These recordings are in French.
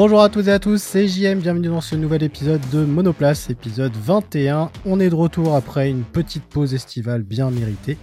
Bonjour à toutes et à tous, c'est JM, bienvenue dans ce nouvel épisode de Monoplace, épisode 21. On est de retour après une petite pause estivale bien méritée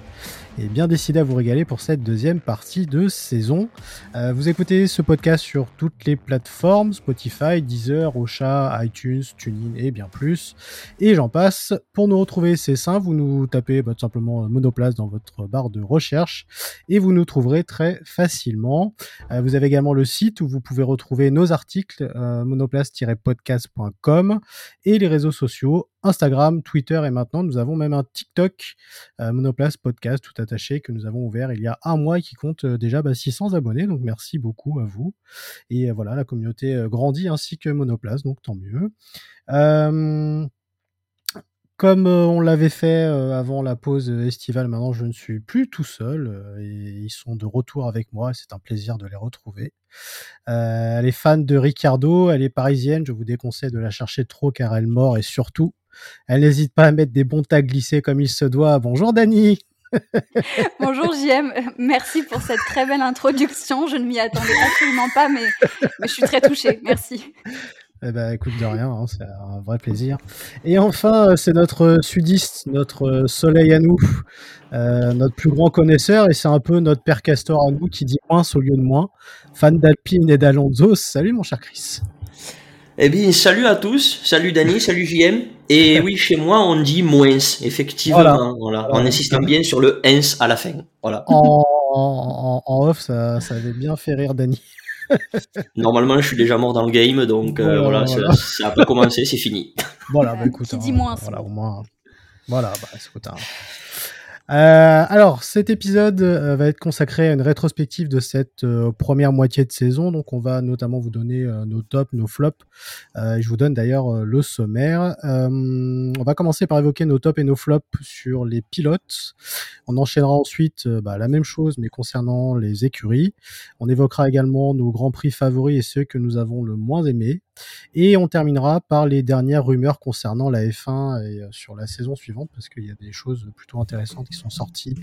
et bien décidé à vous régaler pour cette deuxième partie de saison. Euh, vous écoutez ce podcast sur toutes les plateformes, Spotify, Deezer, Ocha, iTunes, TuneIn et bien plus. Et j'en passe. Pour nous retrouver, c'est simple, vous nous tapez bah, tout simplement Monoplace dans votre barre de recherche et vous nous trouverez très facilement. Euh, vous avez également le site où vous pouvez retrouver nos articles, euh, monoplace-podcast.com et les réseaux sociaux Instagram, Twitter et maintenant nous avons même un TikTok, euh, Monoplace Podcast attaché que nous avons ouvert il y a un mois et qui compte euh, déjà 600 bah, abonnés. Donc merci beaucoup à vous. Et euh, voilà, la communauté grandit ainsi que Monoplace, donc tant mieux. Comme on l'avait fait avant la pause estivale, maintenant je ne suis plus tout seul ils sont de retour avec moi. C'est un plaisir de les retrouver. elle est fan de Ricardo, elle est parisienne. Je vous déconseille de la chercher trop car elle mord et surtout elle n'hésite pas à mettre des bons tags glissés comme il se doit. Bonjour Dani Bonjour JM, merci pour cette très belle introduction. Je ne m'y attendais absolument pas, mais, je suis très touchée. Merci. Eh ben, écoute de rien, hein, c'est un vrai plaisir. Et enfin, euh, c'est notre sudiste, notre euh, soleil à nous, euh, notre plus grand connaisseur, et c'est un peu notre père castor à nous qui dit moins au lieu de moins. Fan d'Alpine et d'Alonso. Salut mon cher Chris. Eh bien, salut à tous, salut Dani, salut JM. Et oui, chez moi, on dit moins, effectivement, voilà, en insistant bien sur le ens à la fin. Voilà. En, off, ça, ça, avait bien fait rire Dani. Normalement, je suis déjà mort dans le game, donc euh, voilà, Ça, a pas commencé, c'est fini. Voilà, bah, écoute, Qui dit hein, moins. Voilà, au moins. Voilà, bah, écoute, hein. Euh, alors, cet épisode euh, va être consacré à une rétrospective de cette euh, première moitié de saison. Donc, on va notamment vous donner nos tops, nos flops. je vous donne d'ailleurs le sommaire. on va commencer par évoquer nos tops et nos flops sur les pilotes. On enchaînera ensuite bah, la même chose, mais concernant les écuries. On évoquera également nos grands prix favoris et ceux que nous avons le moins aimés. Et on terminera par les dernières rumeurs concernant la F1 et euh, sur la saison suivante, parce qu'il y a des choses plutôt intéressantes qui sont sorties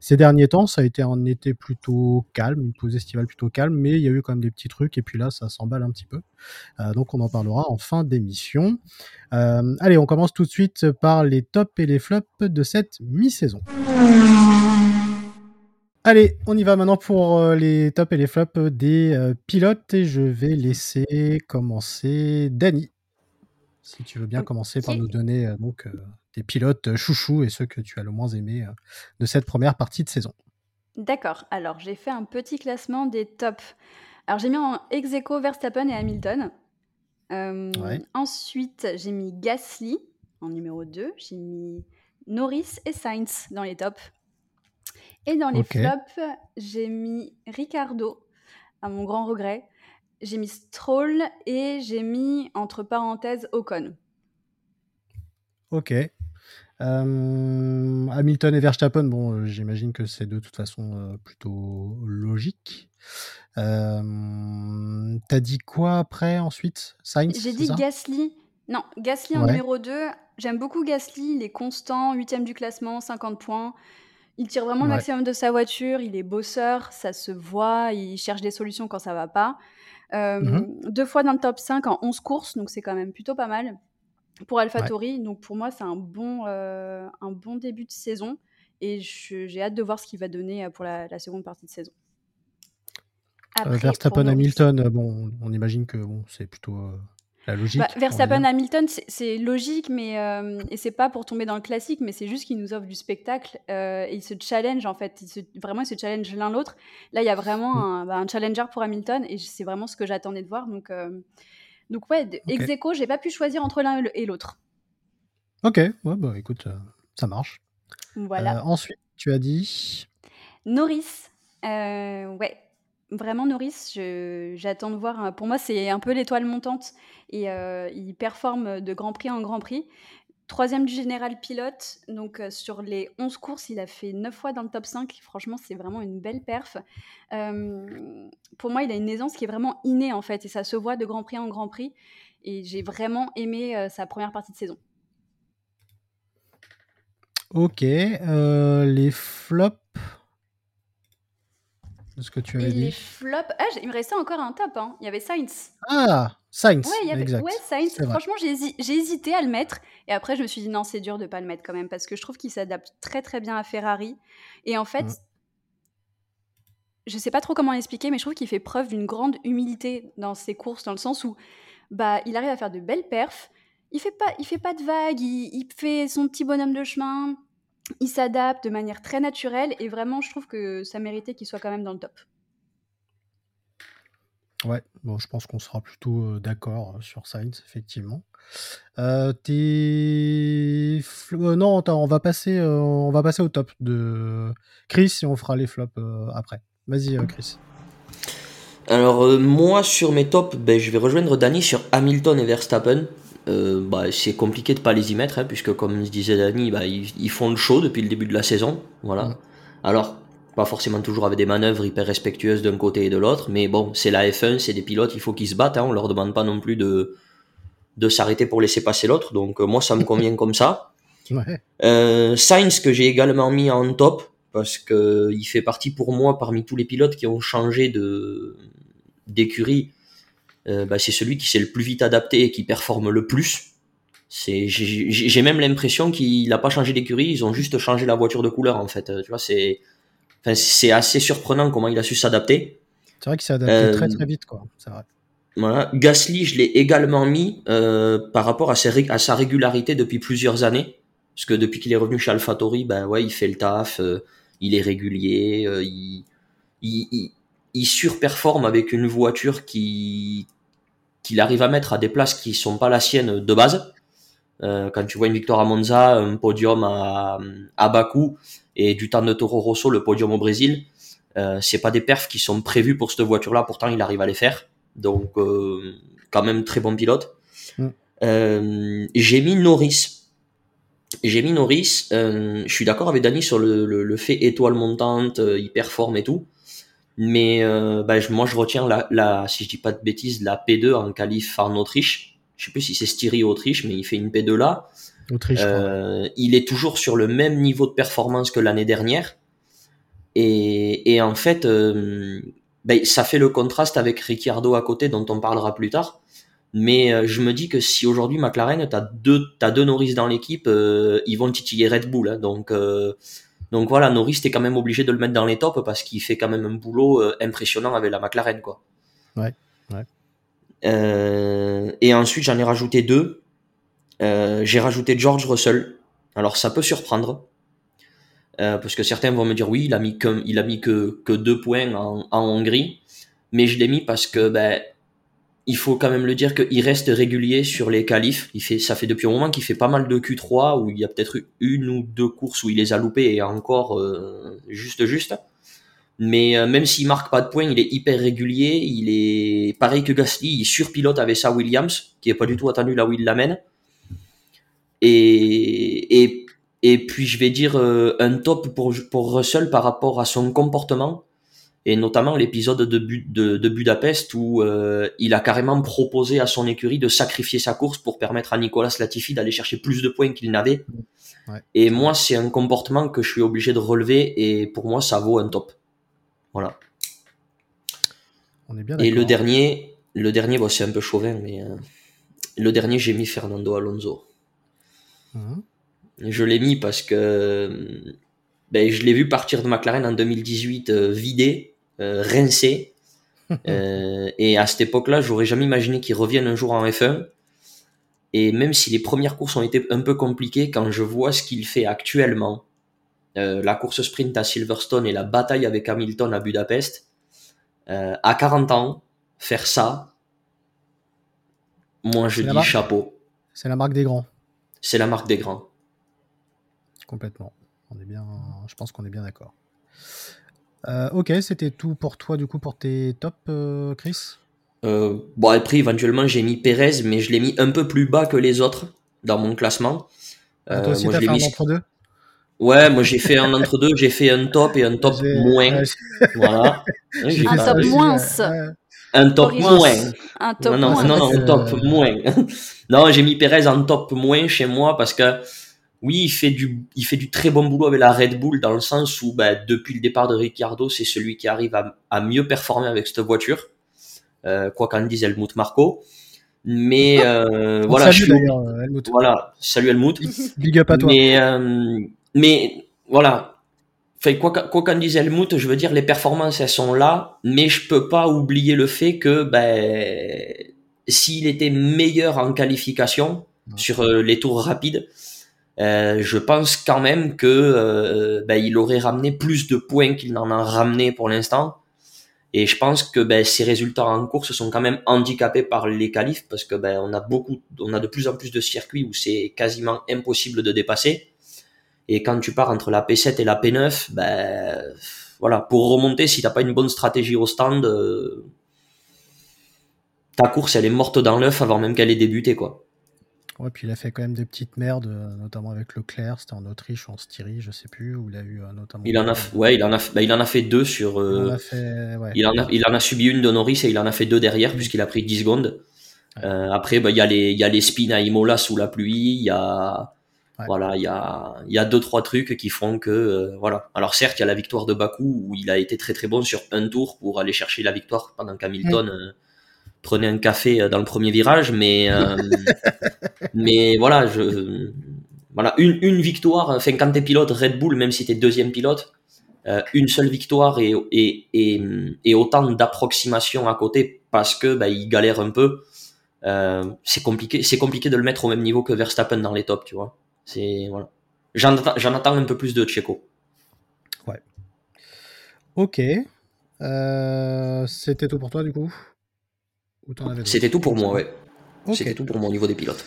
ces derniers temps. Ça a été un été plutôt calme, une pause estivale plutôt calme, mais il y a eu quand même des petits trucs, et puis là, ça s'emballe un petit peu. Euh, donc on en parlera en fin d'émission. Euh, allez, on commence tout de suite par les tops et les flops de cette mi-saison. Allez, on y va maintenant pour euh, les tops et les flops des euh, pilotes et je vais laisser commencer Dani. Si tu veux bien commencer par nous donner euh, donc tes pilotes chouchous et ceux que tu as le moins aimé de cette première partie de saison. D'accord. Alors, j'ai fait un petit classement des tops. Alors, j'ai mis en ex Verstappen et Hamilton. Ensuite, j'ai mis Gasly en numéro 2. J'ai mis Norris et Sainz dans les tops. Et dans les flops, j'ai mis Ricardo, à mon grand regret. J'ai mis Stroll et j'ai mis, entre parenthèses, Ocon. Ok. Euh, Hamilton et Verstappen, bon, euh, j'imagine que c'est de toute façon euh, plutôt logique. T'as dit quoi après ensuite? Sainz J'ai dit Gasly. Non, Gasly en numéro 2. J'aime beaucoup Gasly, il est constant, 8 du classement, 50 points. Il tire vraiment le maximum de sa voiture, il est bosseur, ça se voit, il cherche des solutions quand ça va pas. Euh, mmh deux fois dans le top 5 en 11 courses, donc c'est quand même plutôt pas mal pour AlphaTauri. Donc pour moi, c'est un, bon, euh, un bon début de saison et j'ai hâte de voir ce qu'il va donner euh, pour la, seconde partie de saison. Verstappen Hamilton, bon, on imagine que bon, c'est plutôt la logique. Bah, Verstappen Hamilton, c'est logique, mais euh, et c'est pas pour tomber dans le classique, mais c'est juste qu'il nous offre du spectacle euh, et il se challenge en fait. vraiment, ils se challenge l'un l'autre. Là, il y a vraiment mm. bah, un, challenger pour Hamilton et c'est vraiment ce que j'attendais de voir. Donc, euh, donc ouais, okay. ex aequo, j'ai pas pu choisir entre l'un et l'autre. Ok, ouais, bah écoute, ça marche. Voilà. ensuite, tu as dit Norris. ouais, Vraiment, Norris, j'attends de voir. Pour moi, c'est un peu l'étoile montante et euh, il performe de Grand Prix en Grand Prix. Troisième du général pilote, donc euh, sur les 11 courses, il a fait 9 fois dans le top 5. Franchement, c'est vraiment une belle perf. Euh, pour moi, il a une aisance qui est vraiment innée en fait, et ça se voit de Grand Prix en Grand Prix. Et j'ai vraiment aimé sa première partie de saison. Ok, les flops de ce que tu avais et dit. Les flops. Ah, il me restait encore un top. Hein. Il y avait Sainz. Ah, Sainz. Ouais, il y avait... exact. Ouais, Sainz. Franchement, j'ai hésité à le mettre. Et après, je me suis dit, non, c'est dur de pas le mettre quand même. Parce que je trouve qu'il s'adapte très, très bien à Ferrari. Et en fait, mm. je sais pas trop comment l'expliquer, mais je trouve qu'il fait preuve d'une grande humilité dans ses courses, dans le sens où bah, il arrive à faire de belles perfs. Il fait pas, il fait pas de vagues. il fait son petit bonhomme de chemin il s'adapte de manière très naturelle et vraiment, je trouve que ça méritait qu'il soit quand même dans le top. Ouais, bon, je pense qu'on sera plutôt euh, d'accord euh, sur Sainz, effectivement. Euh, t'es... non, on va, passer, on va passer au top de Chris et on fera les flops après. Vas-y, Chris. Alors, moi, sur mes tops, ben, je vais rejoindre Danny sur Hamilton et Verstappen. Euh, bah, c'est compliqué de pas les y mettre, hein, puisque comme se disait Dani, bah, ils, font le show depuis le début de la saison. Voilà. Alors, pas forcément toujours avec des manœuvres hyper respectueuses d'un côté et de l'autre, mais bon, c'est la F1, c'est des pilotes, il faut qu'ils se battent, hein, on leur demande pas non plus de, de s'arrêter pour laisser passer l'autre, donc euh, moi ça me convient comme ça. Ouais. Euh, Sainz que j'ai également mis en top, parce que il fait partie pour moi parmi tous les pilotes qui ont changé de d'écurie euh, bah, c'est celui qui s'est le plus vite adapté et qui performe le plus. C'est, j'ai même l'impression qu'il n'a pas changé d'écurie, ils ont juste changé la voiture de couleur en fait. Tu vois, c'est, enfin, c'est assez surprenant comment il a su s'adapter. C'est vrai qu'il s'est adapté très euh, très vite, quoi. C'est vrai. Voilà. Gasly, je l'ai également mis euh, par rapport à sa, à sa régularité depuis plusieurs années. Parce que depuis qu'il est revenu chez AlphaTauri, ben ouais, il fait le taf, il est régulier, il, il, il surperforme avec une voiture qui qu'il arrive à mettre à des places qui sont pas la sienne de base. Euh, quand tu vois une victoire à Monza, un podium à, à Bakou et du temps de Toro Rosso, le podium au Brésil, euh, c'est pas des perfs qui sont prévus pour cette voiture-là. Pourtant, il arrive à les faire. Donc, euh, quand même très bon pilote. Mm. Euh, j'ai mis Norris. J'ai mis Norris. Euh, je suis d'accord avec Dani sur le, le, le, fait étoile montante, il performe et tout. Mais euh, bah, moi, je retiens la, la, si je dis pas de bêtises, la P2 en qualif en Autriche. Je sais plus si c'est Styrie Autriche, mais il fait une P2 là. Autriche. Euh, il est toujours sur le même niveau de performance que l'année dernière. Et, et en fait, euh, bah, ça fait le contraste avec Ricciardo à côté, dont on parlera plus tard. Mais euh, je me dis que si aujourd'hui McLaren, t'as deux, t'as deux Norris dans l'équipe, euh, ils vont titiller Red Bull. Hein, donc donc voilà, Norris t'es quand même obligé de le mettre dans les tops parce qu'il fait quand même un boulot euh, impressionnant avec la McLaren quoi. Ouais. ouais. Euh, et ensuite j'en ai rajouté deux. Euh, j'ai rajouté George Russell. Alors ça peut surprendre parce que certains vont me dire oui il a mis que il a mis que, que deux points en, en Hongrie, mais je l'ai mis parce que ben il faut quand même le dire qu'il reste régulier sur les qualifs. Il fait, ça fait depuis un moment qu'il fait pas mal de Q3 où il y a peut-être une ou deux courses où il les a loupées et encore euh, juste juste. Mais euh, même s'il marque pas de points, il est hyper régulier. Il est pareil que Gasly, il surpilote avec sa Williams, qui est pas du tout attendu là où il l'amène. Et, et, et puis je vais dire euh, un top pour, pour Russell par rapport à son comportement et notamment l'épisode de, de, de, Budapest où euh, il a carrément proposé à son écurie de sacrifier sa course pour permettre à Nicolas Latifi d'aller chercher plus de points qu'il n'avait. Ouais. Et moi, c'est un comportement que je suis obligé de relever et pour moi, ça vaut un top. Voilà. On est bien et le dernier, le dernier, bon, c'est un peu chauvin, mais euh, le dernier, j'ai mis Fernando Alonso. Mmh. Je l'ai mis parce que ben, je l'ai vu partir de McLaren en 2018 euh, vidé, euh, rincé. euh, et à cette époque-là, j'aurais jamais imaginé qu'il revienne un jour en F1. Et même si les premières courses ont été un peu compliquées, quand je vois ce qu'il fait actuellement, euh, la course sprint à Silverstone et la bataille avec Hamilton à Budapest, euh, à 40 ans, faire ça, moi je dis chapeau. C'est la marque des grands. C'est la marque des grands. Complètement. On est bien, je pense qu'on est bien d'accord. Euh, ok, c'était tout pour toi du coup pour tes tops, euh, Chris? Euh, bon après éventuellement j'ai mis Perez, mais je l'ai mis un peu plus bas que les autres dans mon classement. Ah, toi aussi t'as fait un entre deux? Ouais, moi j'ai fait un entre deux, j'ai fait un top et un top moins. voilà. un top moins. Un top moins. Un top non, moins. Non, non, un top moins. non, j'ai mis Perez en top moins chez moi parce que oui, il fait du, il fait du très bon boulot avec la Red Bull dans le sens où, bah, depuis le départ de Ricciardo, c'est celui qui arrive à, mieux performer avec cette voiture, euh, quoi qu'en dise Helmut Marco. Mais euh, voilà, salut, je Helmut. Voilà, salut Helmut. Big up à toi. Mais, euh, mais voilà, Enfin, quoi qu'en dise Helmut, je veux dire, les performances, elles sont là, mais je peux pas oublier le fait que, ben, s'il était meilleur en qualification sur euh, les tours rapides, euh, je pense quand même que euh, ben, aurait ramené plus de points qu'il n'en a ramené pour l'instant. Et je pense que ben, ses résultats en course sont quand même handicapés par les qualifs parce que ben, on a beaucoup, on a de plus en plus de circuits où c'est quasiment impossible de dépasser. Et quand tu pars entre la P7 et la P9, ben voilà, pour remonter, si t'as pas une bonne stratégie au stand, ta course elle est morte dans l'œuf avant même qu'elle ait débuté quoi. Ouais, puis il a fait quand même des petites merdes, euh, notamment avec Leclerc, c'était en Autriche en Styrie, je sais plus, où il a eu euh, notamment. Il en a, ouais, il en a, bah, il en a fait deux sur. il, en a fait, ouais. il, en a, il en a subi une de Norris et il en a fait deux derrière puisqu'il a pris 10 secondes. Euh, après, bah, il y a les, y a les spins à Imola sous la pluie, il y a, voilà, il y a, y a deux trois trucs qui font que, voilà. Alors certes, il y a la victoire de Bakou où il a été très très bon sur un tour pour aller chercher la victoire pendant qu'Hamilton prenait un café dans le premier virage, mais mais voilà, je voilà une, une victoire. Enfin, quand t'es pilote Red Bull, même si t'es deuxième pilote, euh, une seule victoire et et, et, et autant d'approximation à côté parce que bah, il galère un peu. Euh, c'est compliqué, c'est compliqué de le mettre au même niveau que Verstappen dans les tops, tu vois. C'est voilà. J'en attends, j'en attends un peu plus de Checo. Ouais. Ok. Euh, c'était tout pour toi du coup? C'était tout pour moi, ouais. C'était tout pour moi au niveau des pilotes.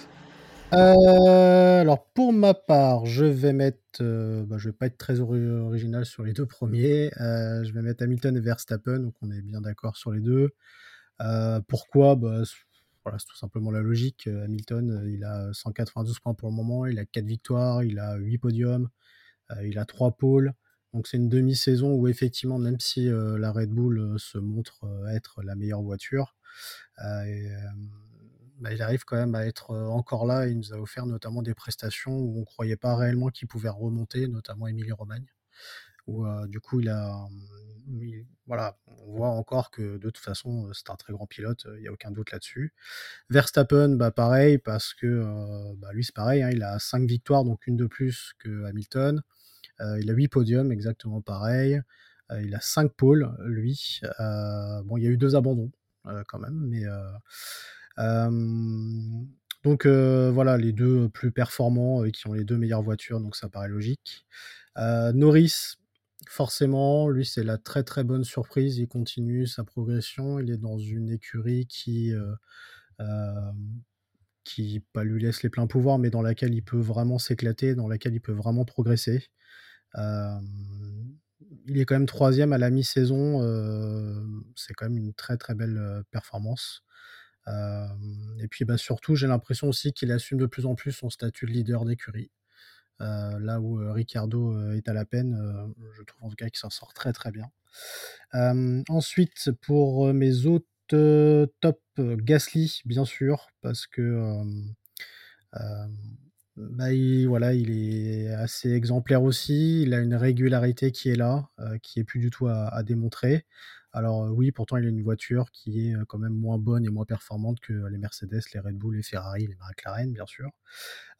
Euh, alors pour ma part, je vais mettre, euh, bah, je vais pas être très original sur les deux premiers. Euh, je vais mettre Hamilton et Verstappen, donc on est bien d'accord sur les deux. pourquoi? Bah, voilà, c'est tout simplement la logique. Hamilton, il a 192 points pour le moment, il a 4 victoires, il a 8 podiums, il a 3 pôles. Donc c'est une demi-saison où effectivement, même si la Red Bull se montre être la meilleure voiture, euh, bah, il arrive quand même à être encore là. Il nous a offert notamment des prestations où on croyait pas réellement qu'il pouvait remonter, notamment Émilie Romagne. Où du coup, il a, voilà, on voit encore que de toute façon, c'est un très grand pilote, il n'y a aucun doute là-dessus. Verstappen, bah pareil, parce que bah, lui, c'est pareil, hein, il a 5 victoires, donc une de plus que Hamilton. il a 8 podiums, exactement pareil. il a 5 pôles, lui. bon, il y a eu deux abandons, euh, quand même. Mais euh, donc voilà, les deux plus performants qui ont les deux meilleures voitures, donc ça paraît logique. Norris, forcément, lui c'est la très très bonne surprise. Il continue sa progression. Il est dans une écurie qui qui pas lui laisse les pleins pouvoirs, mais dans laquelle il peut vraiment s'éclater, dans laquelle il peut vraiment progresser il est quand même troisième à la mi-saison. c'est quand même une très très belle performance. et puis bah, surtout, j'ai l'impression aussi qu'il assume de plus en plus son statut de leader d'écurie. là où Ricardo est à la peine, je trouve en tout cas qu'il s'en sort très très bien. ensuite, pour mes autres top, Gasly, bien sûr, parce que bah, il, voilà, il est assez exemplaire aussi. Il a une régularité qui est là, euh, qui est plus du tout à, démontrer. Alors euh, oui, pourtant il a une voiture qui est euh, quand même moins bonne et moins performante que les Mercedes, les Red Bull, les Ferrari, les McLaren, bien sûr.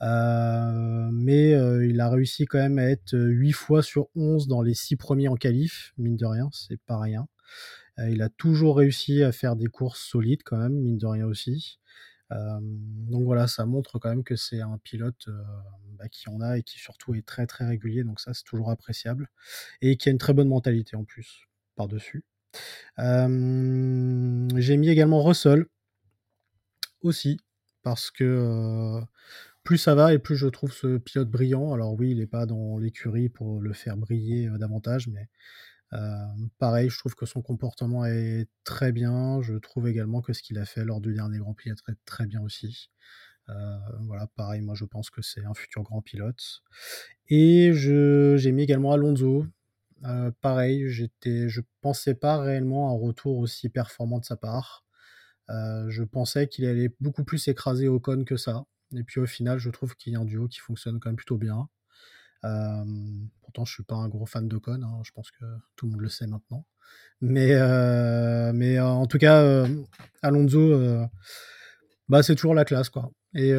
mais il a réussi quand même à être 8 fois sur 11 dans les 6 premiers en qualif, mine de rien, c'est pas rien. il a toujours réussi à faire des courses solides quand même, mine de rien aussi donc voilà, ça montre quand même que c'est un pilote bah, qui en a et qui surtout est très très régulier, donc ça c'est toujours appréciable. Et qui a une très bonne mentalité en plus, par-dessus. J'ai mis également Russell aussi, parce que plus ça va et plus je trouve ce pilote brillant. Alors oui, il n'est pas dans l'écurie pour le faire briller davantage, mais euh, pareil, je trouve que son comportement est très bien. Je trouve également que ce qu'il a fait lors du dernier Grand Prix est très, bien aussi. Voilà, pareil, moi je pense que c'est un futur grand pilote. Et j'ai mis également Alonso. Pareil, j'étais, je pensais pas réellement un retour aussi performant de sa part. je pensais qu'il allait beaucoup plus écraser Ocon que ça. Et puis au final, je trouve qu'il y a un duo qui fonctionne quand même plutôt bien. Pourtant, je suis pas un gros fan de Con, hein, je pense que tout le monde le sait maintenant. Mais, mais en tout cas, Alonso, bah, c'est toujours la classe. Quoi. Et,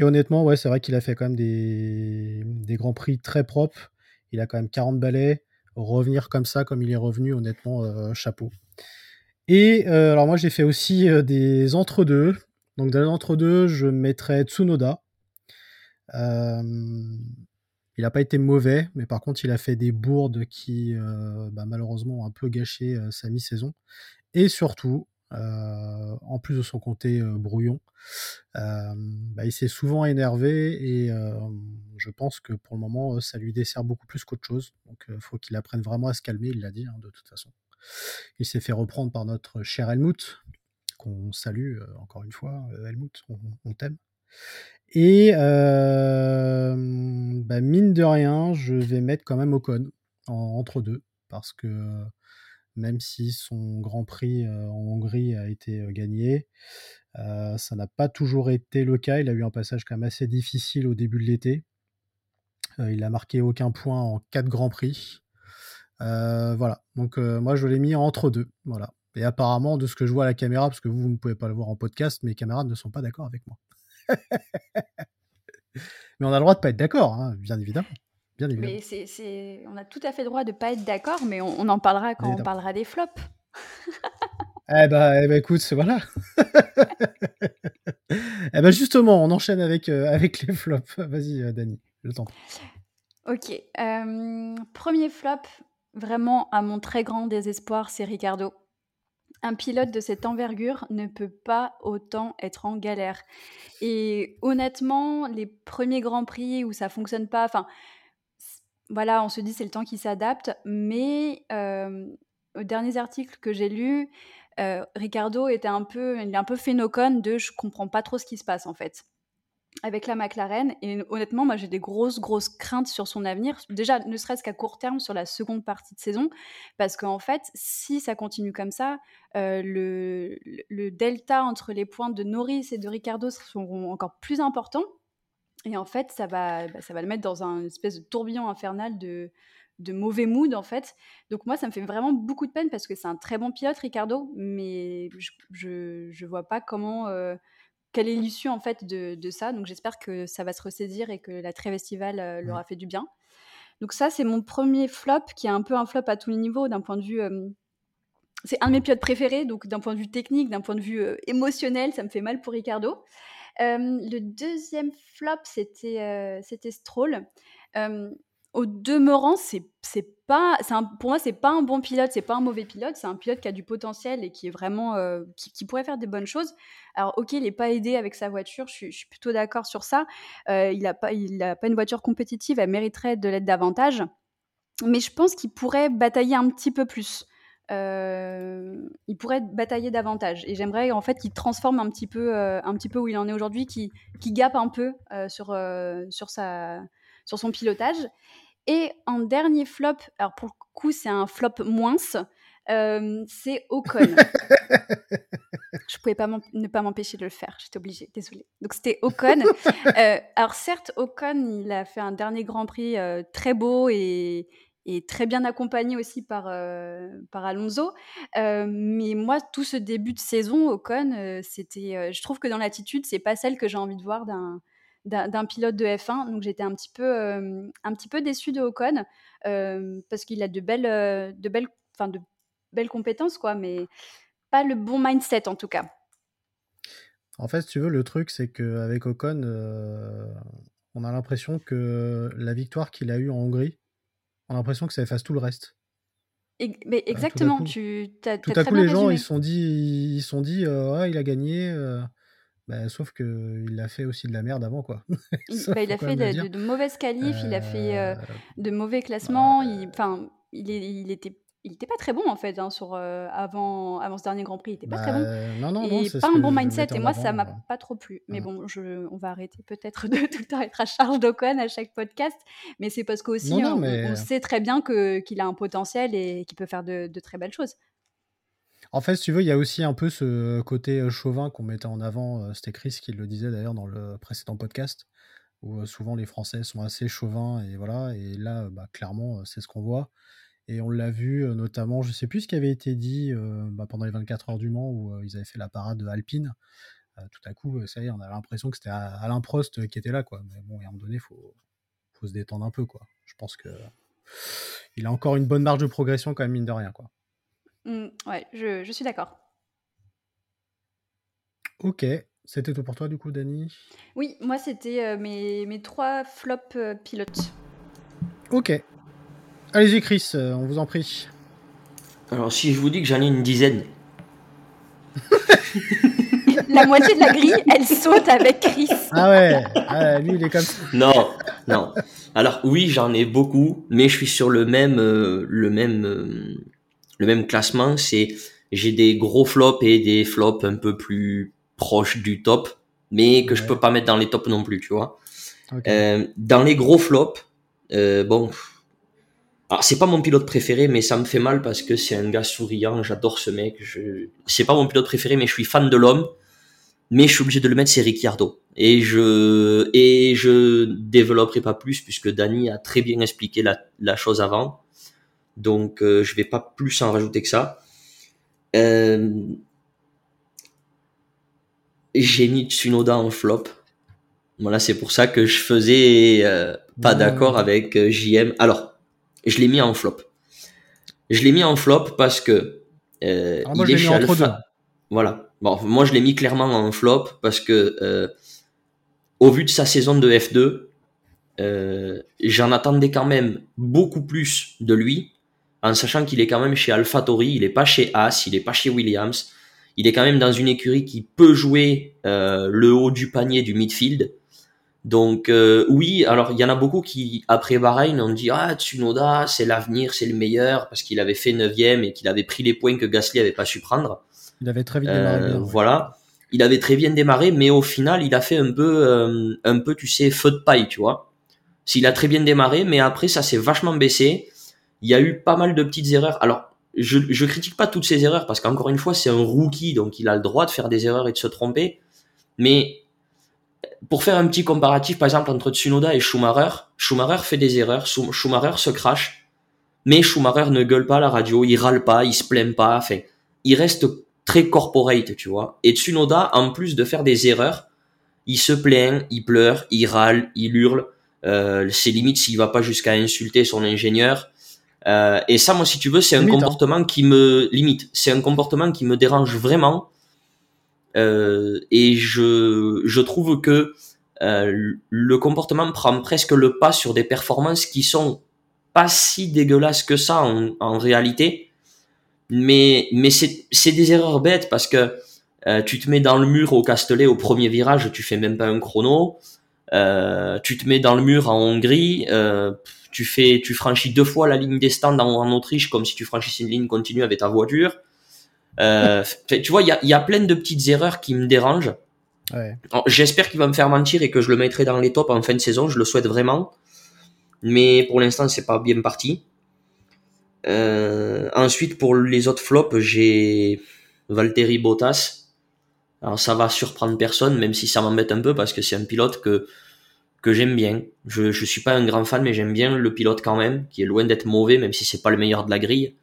honnêtement, ouais, c'est vrai qu'il a fait quand même des, des grands prix très propres. Il a quand même 40 balais. Revenir comme ça, comme il est revenu, honnêtement, chapeau. Et alors moi, j'ai fait aussi des entre-deux. Donc dans les entre-deux, je mettrais Tsunoda. Il n'a pas été mauvais, mais par contre, il a fait des bourdes qui, bah, malheureusement, ont un peu gâché sa mi-saison. Et surtout, en plus de son côté brouillon, bah, il s'est souvent énervé et je pense que pour le moment, ça lui dessert beaucoup plus qu'autre chose. Donc, il faut qu'il apprenne vraiment à se calmer, il l'a dit, hein, de toute façon. Il s'est fait reprendre par notre cher Helmut, qu'on salue encore une fois. Helmut, on, t'aime. Et bah, mine de rien, je vais mettre quand même Ocon entre deux, parce que même si son Grand Prix en Hongrie a été gagné, ça n'a pas toujours été le cas. Il a eu un passage quand même assez difficile au début de l'été. il n'a marqué aucun point en quatre Grands Prix. voilà, donc moi je l'ai mis entre deux. Voilà. Et apparemment, de ce que je vois à la caméra, parce que vous, vous ne pouvez pas le voir en podcast, mes camarades ne sont pas d'accord avec moi. Mais on a le droit de pas être d'accord, hein, bien évidemment. Mais c'est, on a tout à fait le droit de ne pas être d'accord, mais on, en parlera quand on parlera des flops. eh bah, eh bah, écoute, voilà. eh bah justement, on enchaîne avec, euh, avec les flops. Vas-y, euh, Dani, le temps. Ok. Euh, premier flop, vraiment à mon très grand désespoir, c'est Ricardo. Un pilote de cette envergure ne peut pas autant être en galère. Et honnêtement, les premiers grands prix où ça fonctionne pas, enfin, voilà, on se dit c'est le temps qui s'adapte, mais aux derniers articles que j'ai lus, Ricardo était un peu, il est un peu phénocone de je comprends pas trop ce qui se passe en fait avec la McLaren. Et honnêtement, moi j'ai des grosses grosses craintes sur son avenir. Déjà, ne serait-ce qu'à court terme sur la seconde partie de saison, parce qu'en fait, si ça continue comme ça, le, le delta entre les points de Norris et de Ricardo seront encore plus importants. Et en fait, ça va, bah, ça va le mettre dans un espèce de tourbillon infernal de, de mauvais mood, en fait. Donc moi, ça me fait vraiment beaucoup de peine parce que c'est un très bon pilote, Ricardo, mais je, je, vois pas comment... Euh, quelle est l'issue, en fait, de, de ça. Donc j'espère que ça va se ressaisir et que la trêve estivale euh, leur a fait du bien. Donc ça, c'est mon premier flop, qui est un peu un flop à tous les niveaux, d'un point de vue... Euh, c'est un de mes pilotes préférés, donc d'un point de vue technique, d'un point de vue émotionnel, ça me fait mal pour Ricardo le deuxième flop, c'était c'était Stroll. Au demeurant, c'est pas, pour moi, c'est pas un bon pilote, c'est pas un mauvais pilote, c'est un pilote qui a du potentiel et qui est vraiment, qui, pourrait faire des bonnes choses. Alors, ok, il n'est pas aidé avec sa voiture, je suis, plutôt d'accord sur ça. il n'a pas, il a pas une voiture compétitive, elle mériterait de l'aide davantage. Mais je pense qu'il pourrait batailler un petit peu plus. Euh, il pourrait batailler davantage. Et j'aimerais en fait qu'il transforme un petit peu, euh, un petit peu où il en est aujourd'hui, qu'il qui gappe un peu euh, sur, sur, sa, sur son pilotage. Et en dernier flop, alors pour le coup c'est un flop moins, c'est Ocon. Je pouvais pas ne pas m'empêcher de le faire, j'étais obligée, désolée. Donc c'était Ocon. alors certes, Ocon, il a fait un dernier Grand Prix très beau et, et très bien accompagné aussi par, euh, par Alonso. Euh, mais moi, tout ce début de saison, Ocon, euh, c'était, je trouve que dans l'attitude, c'est pas celle que j'ai envie de voir d'un, d'un, pilote de F1. Donc j'étais un petit peu, un petit peu déçue de Ocon parce qu'il a de belles, de belles, enfin de belles compétences, quoi, mais pas le bon mindset en tout cas. En fait, si tu veux, le truc, c'est qu'avec Ocon, on a l'impression que la victoire qu'il a eue en Hongrie, on a l'impression que ça efface tout le reste. mais exactement, tu as, tout à coup, les gens ils sont dit, ils sont dit, euh, il a gagné. Euh, bah, sauf que il a fait aussi de la merde avant, quoi. Bah, il, a fait de, mauvaises qualifs, il a fait euh, de mauvais classements. Enfin, il, il, était il n'était pas très bon en fait hein, sur, euh, avant, avant ce dernier Grand Prix. Il n'était pas très bon. Bah, non, non, et pas un bon mindset. Et moi, ça m'a pas trop plu. Mais bon, je, on va arrêter peut-être de tout le temps être à charge d'Ocon à chaque podcast. Mais c'est parce qu'aussi, on, on, sait très bien qu'il a un potentiel et qu'il peut faire de, de, très belles choses. En fait, si tu veux, il y a aussi un peu ce côté chauvin qu'on mettait en avant. C'était Chris qui le disait d'ailleurs dans le précédent podcast, où souvent les Français sont assez chauvins et voilà. Et là, bah, clairement, c'est ce qu'on voit. Et on l'a vu notamment, je sais plus ce qui avait été dit bah, pendant les 24 heures du Mans où ils avaient fait la parade Alpine. tout à coup, ça y est, on avait l'impression que c'était Alain Prost qui était là, quoi. Mais bon, à un moment donné, faut, faut se détendre un peu, quoi. Je pense que il a encore une bonne marge de progression quand même mine de rien, quoi. Mmh, ouais, je, je suis d'accord. Ok, c'était tout pour toi du coup, Dani? Oui, moi c'était mes, mes trois flops pilotes. Ok, Allez-y, Chris, euh, on vous en prie. Alors, si je vous dis que j'en ai une dizaine. la moitié de la grille, elle saute avec Chris. Ah ouais, ah, lui, il est comme ça. Non, non. Alors, oui, j'en ai beaucoup, mais je suis sur le même, euh, le même, euh, le même classement. C'est, j'ai des gros flops et des flops un peu plus proches du top, mais que je peux pas mettre dans les tops non plus, tu vois. dans les gros flops, bon, alors, c'est pas mon pilote préféré, mais ça me fait mal parce que c'est un gars souriant, j'adore ce mec. Je... C'est pas mon pilote préféré, mais je suis fan de l'homme. Mais je suis obligé de le mettre, c'est Ricciardo. Et je, et je développerai pas plus puisque Dani a très bien expliqué la, la chose avant. Donc, euh, je vais pas plus en rajouter que ça. Euh... J'ai mis Tsunoda en flop. Voilà, c'est pour ça que je faisais euh, pas d'accord avec JM. Alors, je l'ai mis en flop. Je l'ai mis en flop parce que euh, il est chez Alpha. Voilà. Bon, moi je l'ai mis clairement en flop parce que euh, au vu de sa saison de F2, euh, j'en attendais quand même beaucoup plus de lui, en sachant qu'il est quand même chez AlphaTauri, il est pas chez Haas, il est pas chez Williams, il est quand même dans une écurie qui peut jouer euh, le haut du panier du midfield. Donc euh, oui, alors il y en a beaucoup qui après Bahreïn ont dit ah Tsunoda c'est l'avenir, c'est le meilleur parce qu'il avait fait 9 et qu'il avait pris les points que Gasly avait pas su prendre. Il avait très vite démarré. Euh, voilà, il avait très bien démarré, mais au final il a fait un peu un peu tu sais feu de paille, tu vois. S'il a très bien démarré, mais après ça s'est vachement baissé. Il y a eu pas mal de petites erreurs. Alors je critique pas toutes ces erreurs parce qu'encore une fois c'est un rookie donc il a le droit de faire des erreurs et de se tromper, mais pour faire un petit comparatif, par exemple, entre Tsunoda et Schumacher, Schumacher fait des erreurs, Schumacher se crache, mais Schumacher ne gueule pas à la radio, il râle pas, il se plaint pas, enfin, il reste très corporate, tu vois. Et Tsunoda, en plus de faire des erreurs, il se plaint, il pleure, il râle, il hurle, euh, c'est limite s'il va pas jusqu'à insulter son ingénieur. Euh, et ça, moi, si tu veux, c'est un hein. comportement qui me limite. C'est un comportement qui me dérange vraiment euh, et je, je trouve que euh, le comportement prend presque le pas sur des performances qui sont pas si dégueulasses que ça en, en réalité. Mais, mais c'est des erreurs bêtes parce que euh, tu te mets dans le mur au Castellet au premier virage, tu fais même pas un chrono. Euh, tu te mets dans le mur en Hongrie, euh, tu fais, tu franchis deux fois la ligne des stands en, en, Autriche comme si tu franchissais une ligne continue avec ta voiture. Euh, tu vois, il y a, y a, plein de petites erreurs qui me dérangent. Ouais. J'espère qu'il va me faire mentir et que je le mettrai dans les tops en fin de saison. Je le souhaite vraiment. Mais pour l'instant, c'est pas bien parti. Euh, ensuite, pour les autres flops, j'ai Valtteri Bottas. Alors ça va surprendre personne, même si ça m'embête un peu parce que c'est un pilote que que j'aime bien. Je je suis pas un grand fan, mais j'aime bien le pilote quand même, qui est loin d'être mauvais, même si c'est pas le meilleur de la grille.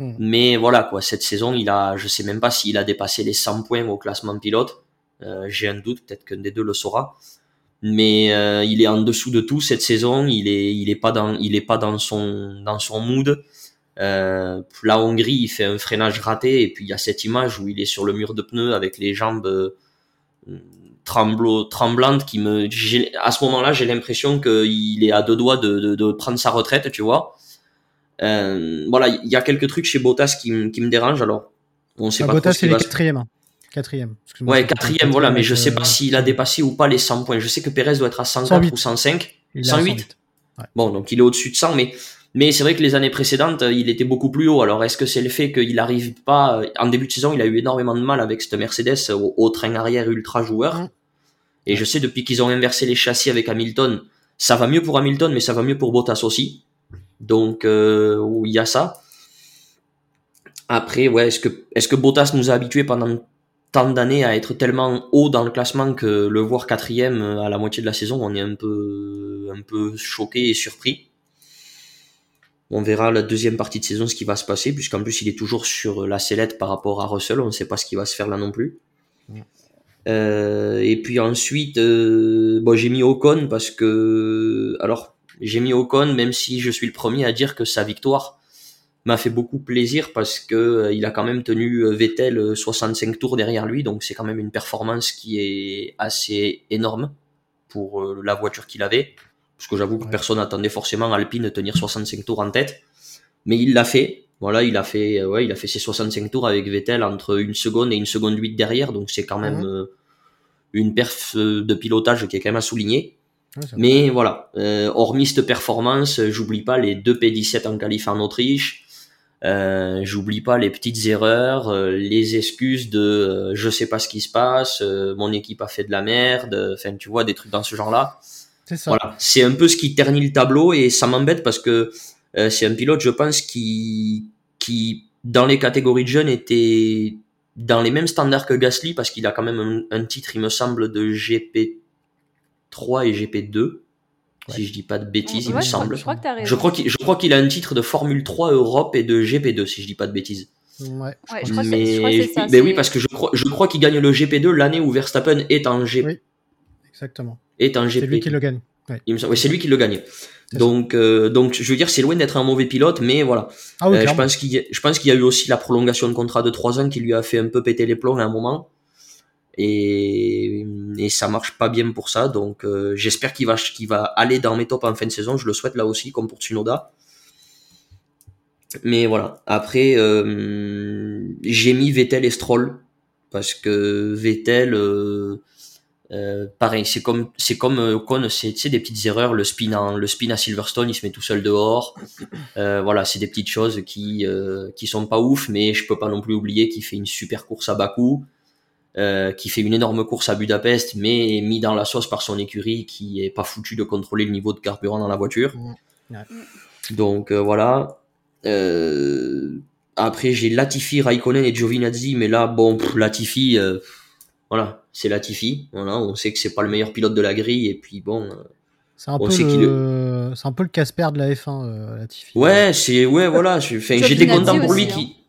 Hmm. Mais voilà quoi, cette saison, il a, je sais même pas s'il a dépassé les 100 points au classement pilote. Euh, J'ai un doute, peut-être qu'un des deux le saura. Mais euh, il est en dessous de tout cette saison. Il est, il est pas dans, il est pas dans son, dans son mood. Euh, la Hongrie, il fait un freinage raté et puis il y a cette image où il est sur le mur de pneus avec les jambes euh, tremblantes qui me, à ce moment-là, j'ai l'impression qu'il est à deux doigts de, de, de prendre sa retraite, tu vois. Euh, voilà, il y a quelques trucs chez Bottas qui, qui me dérangent. Alors, on sait ah, pas Bottas, c'est quatrième. Hein. Quatrième. Ouais, quatrième, voilà, mais je sais pas s'il a dépassé ou pas les 100 points. Je sais que Perez doit être à 104 ou 105. 108. Bon, donc il est au-dessus de 100, mais mais c'est vrai que les années précédentes, il était beaucoup plus haut. Alors, est-ce que c'est le fait qu'il arrive pas en début de saison, il a eu énormément de mal avec cette Mercedes au, train arrière ultra joueur? Et je sais depuis qu'ils ont inversé les châssis avec Hamilton, ça va mieux pour Hamilton, mais ça va mieux pour Bottas aussi. Donc, euh, il y a ça. Après, ouais, est-ce que, est-ce que Bottas nous a habitués pendant tant d'années à être tellement haut dans le classement que le voir quatrième à la moitié de la saison, on est un peu, un peu choqué et surpris. On verra la deuxième partie de saison ce qui va se passer, puisqu'en plus il est toujours sur la sellette par rapport à Russell, on ne sait pas ce qui va se faire là non plus. Euh, et puis ensuite, euh, bon, j'ai mis Ocon parce que, alors, j'ai mis Ocon même si je suis le premier à dire que sa victoire m'a fait beaucoup plaisir parce que euh, il a quand même tenu Vettel 65 tours derrière lui, donc c'est quand même une performance qui est assez énorme pour la voiture qu'il avait. Parce que j'avoue que personne n'attendait forcément Alpine tenir 65 tours en tête, mais il l'a fait. Voilà, il a fait, ouais, il a fait ses 65 tours avec Vettel entre une seconde et une seconde 8 derrière, donc c'est quand même mhm. une perf de pilotage qui est quand même à souligner. Mais voilà, euh, hormis cette performance, j'oublie pas les deux P17 en qualif en Autriche. Euh, j'oublie pas les petites erreurs, euh, les excuses de euh, je sais pas ce qui se passe, mon équipe a fait de la merde, enfin tu vois des trucs dans ce genre-là. C'est ça. Voilà, c'est un peu ce qui ternit le tableau et ça m'embête parce que c'est un pilote, je pense, qui qui dans les catégories de jeunes était dans les mêmes standards que Gasly parce qu'il a quand même un, un, titre, il me semble, de GP 3 et GP2. Si je dis pas de bêtises, il me semble. Je crois, je crois qu'il, je crois qu'il a un titre de Formule 3 Europe et de GP2, si je dis pas de bêtises. Ouais, je crois mais, ça, mais oui, parce que je crois, je crois qu'il gagne le GP2 l'année où Verstappen est en GP. Oui, exactement. Est en GP. C'est lui qui le gagne. Ouais. c'est lui qui le gagne. Donc, euh, donc, je veux dire, c'est loin d'être un mauvais pilote, mais voilà. Ah oui, euh, je pense qu'il, je pense qu'il y a eu aussi la prolongation de contrat de 3 ans qui lui a fait un peu péter les plombs à un moment et, et ça marche pas bien pour ça. Donc euh, j'espère qu'il va, qu'il va aller dans mes tops en fin de saison. Je le souhaite là aussi, comme pour Tsunoda. Mais voilà. Après, j'ai mis Vettel et Stroll parce que Vettel, euh, euh pareil, c'est comme c'est comme Ocon, c'est des petites erreurs. Le spin en, le spin à Silverstone, il se met tout seul dehors. Euh, voilà, c'est des petites choses qui qui sont pas ouf, mais je peux pas non plus oublier qu'il fait une super course à Bakou. Euh, qui fait une énorme course à Budapest, mais mis dans la sauce par son écurie qui est pas foutu de contrôler le niveau de carburant dans la voiture. Donc euh, voilà. Euh, après j'ai Latifi, Raikkonen et Giovinazzi, mais là bon Latifi, voilà, c'est Latifi. Voilà, on sait que c'est pas le meilleur pilote de la grille et puis bon. C'est un, peu le... un peu le Casper de la F1, Latifi. Ouais, c'est ouais voilà. J'étais content pour lui qui hein.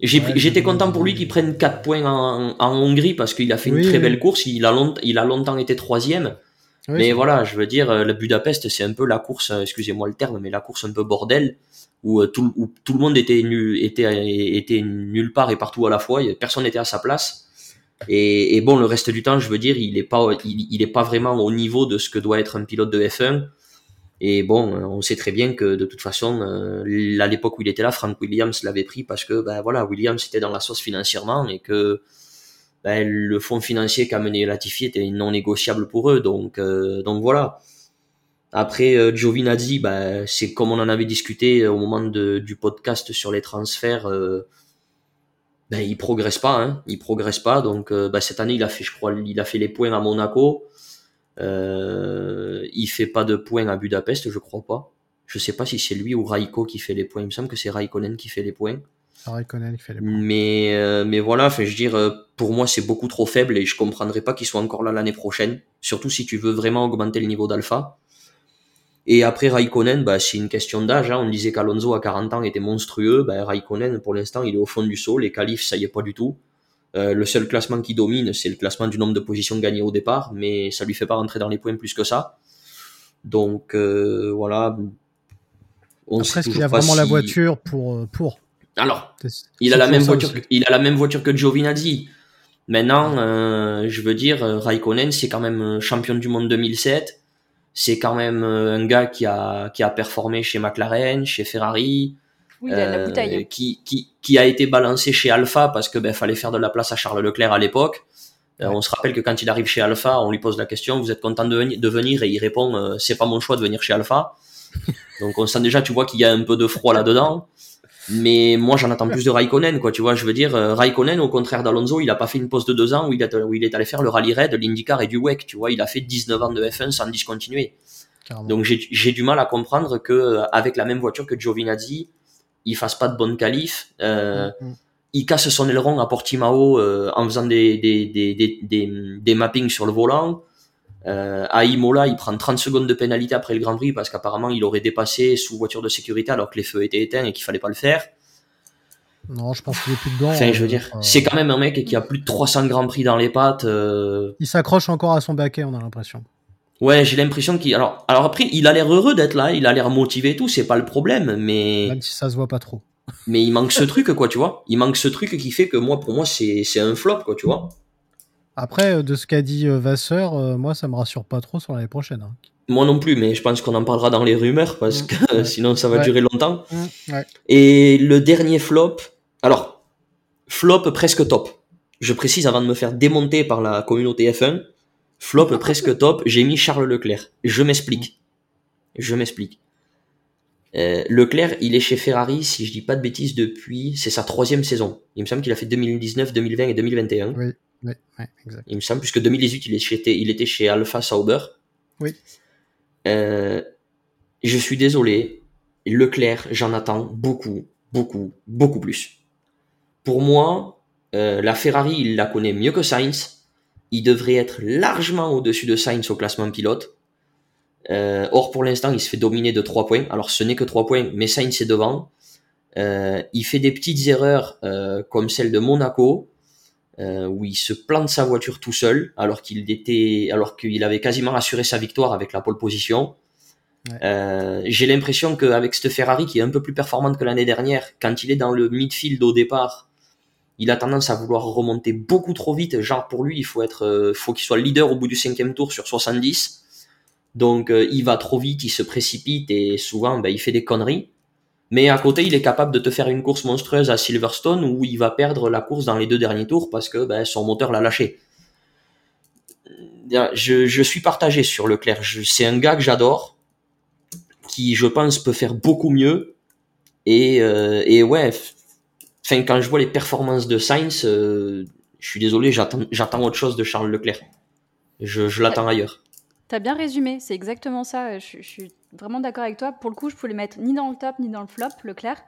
J'étais content pour lui qu'il prenne 4 points en, en Hongrie parce qu'il a fait une très belle course. Il a, long, il a longtemps été troisième. mais voilà, je veux dire, euh, la Budapest, c'est un peu la course, euh, excusez-moi le terme, mais la course un peu bordel où euh, tout, où tout le monde était, nu, était, était nulle part et partout à la fois. Personne n'était à sa place. Et, bon, le reste du temps, je veux dire, il est pas, il, est pas vraiment au niveau de ce que doit être un pilote de F1. Et bon, euh, on sait très bien que de toute façon, euh, à l'époque où il était là, Frank Williams l'avait pris parce que ben voilà, Williams était dans la sauce financièrement et que ben, le fonds financier qu'a mené Latifi était non négociable pour eux. Donc euh, donc voilà. Après euh, Giovinazzi, ben, c'est comme on en avait discuté au moment du podcast sur les transferts. Ben, il progresse pas, hein, il progresse pas. Donc ben, cette année, il a fait, je crois, il a fait les points à Monaco. Euh, il fait pas de points à Budapest, je crois pas. Je sais pas si c'est lui ou Raiko qui fait les points. Il me semble que c'est Raikkonen qui fait les points. Raikkonen qui fait les points. Mais, euh, mais voilà, je veux dire, euh, pour moi, c'est beaucoup trop faible et je comprendrais pas qu'il soit encore là l'année prochaine. Surtout si tu veux vraiment augmenter le niveau d'alpha. Et après Raikkonen, bah, c'est une question d'âge. Hein. On disait qu'Alonso à 40 ans était monstrueux. Bah, Raikkonen, pour l'instant, il est au fond du saut. Les qualifs, ça y est pas du tout. Euh, le seul classement qui domine, c'est le classement du nombre de positions gagnées au départ, mais ça lui fait pas rentrer dans les points plus que ça. Donc euh, voilà. On Après, est-ce qu'il a vraiment la voiture pour euh, pour? Alors, il a la même voiture. Que, il a la même voiture que Giovinazzi. Maintenant, je veux dire, Raikkonen, c'est quand même champion du monde 2007. C'est quand même un gars qui a qui a performé chez McLaren, chez Ferrari. Oui, euh, bouteille. Qui, qui, qui a été balancé chez Alpha parce que ben fallait faire de la place à Charles Leclerc à l'époque. Euh, on se rappelle que quand il arrive chez Alpha, on lui pose la question vous êtes content de, venir, de venir? Et il répond euh, c'est pas mon choix de venir chez Alpha. Donc on sent déjà tu vois qu'il y a un peu de froid là-dedans. Mais moi j'en attends plus de Raikkonen quoi, tu vois, je veux dire Raikkonen au contraire d'Alonso, il a pas fait une pause de deux ans où il, a, où il est allé faire le rallye raid, l'IndyCar et du WEC, tu vois, il a fait 19 ans de F1 sans discontinuer. Donc j'ai du mal à comprendre que avec la même voiture que Giovinazzi, il fasse pas de bonne qualif. Euh, mm, mm. Il casse son aileron à Portimao euh, en faisant des, des, des, des, des, mappings sur le volant. Euh, à Imola, il prend 30 secondes de pénalité après le Grand Prix parce qu'apparemment il aurait dépassé sous voiture de sécurité alors que les feux étaient éteints et qu'il fallait pas le faire. Non, je pense qu'il est plus dedans. Enfin, je veux dire, c'est quand même un mec qui a plus de 300 Grands Prix dans les pattes. Il s'accroche encore à son baquet, on a l'impression. Ouais, j'ai l'impression qu'il. Alors, alors après, il a l'air heureux d'être là, il a l'air motivé et tout, c'est pas le problème, mais. Même si ça se voit pas trop. mais il manque ce truc, quoi, tu vois. Il manque ce truc qui fait que moi, pour moi, c'est un flop, quoi, tu vois. Après, euh, de ce qu'a dit euh, Vasseur, euh, moi, ça me rassure pas trop sur l'année prochaine. Hein. Moi non plus, mais je pense qu'on en parlera dans les rumeurs parce mmh, que sinon ça va durer longtemps. Mmh, et le dernier flop, alors, flop presque top. Je précise avant de me faire démonter par la communauté F1, Flop presque top, j'ai mis Charles Leclerc. Je m'explique. Je m'explique. Euh, Leclerc, il est chez Ferrari, si je dis pas de bêtises, depuis, c'est sa troisième saison. Il me semble qu'il a fait 2019, 2020 et 2021. Oui, oui, oui exact. Il me semble, puisque 2018, il, était, il était chez Alpha Sauber. Oui. Euh, je suis désolé, Leclerc, j'en attends beaucoup, beaucoup, beaucoup plus. Pour moi, euh, la Ferrari, il la connaît mieux que Sainz il devrait être largement au-dessus de Sainz au classement pilote. Euh, or, pour l'instant, il se fait dominer de 3 points. Alors, ce n'est que 3 points, mais Sainz est devant. Il fait des petites erreurs comme celle de Monaco, où il se plante sa voiture tout seul, alors qu'il était, alors qu'il avait quasiment assuré sa victoire avec la pole position. J'ai l'impression qu'avec cette Ferrari qui est un peu plus performante que l'année dernière, quand il est dans le midfield au départ, il a tendance à vouloir remonter beaucoup trop vite. Genre pour lui, il faut être, euh, faut qu'il soit leader au bout du cinquième tour sur 70. Donc euh, il va trop vite, il se précipite et souvent ben, il fait des conneries. Mais à côté, il est capable de te faire une course monstrueuse à Silverstone où il va perdre la course dans les deux derniers tours parce que ben, son moteur l'a lâché. Je, je, suis partagé sur Leclerc. C'est un gars que j'adore, qui je pense peut faire beaucoup mieux. Et, euh, et ouais, Enfin, quand je vois les performances de Sainz, euh, je suis désolé, j'attends autre chose de Charles Leclerc. Je, l'attends ailleurs. T'as bien résumé, c'est exactement ça. Je, suis vraiment d'accord avec toi. Pour le coup, je peux le mettre ni dans le top ni dans le flop, Leclerc.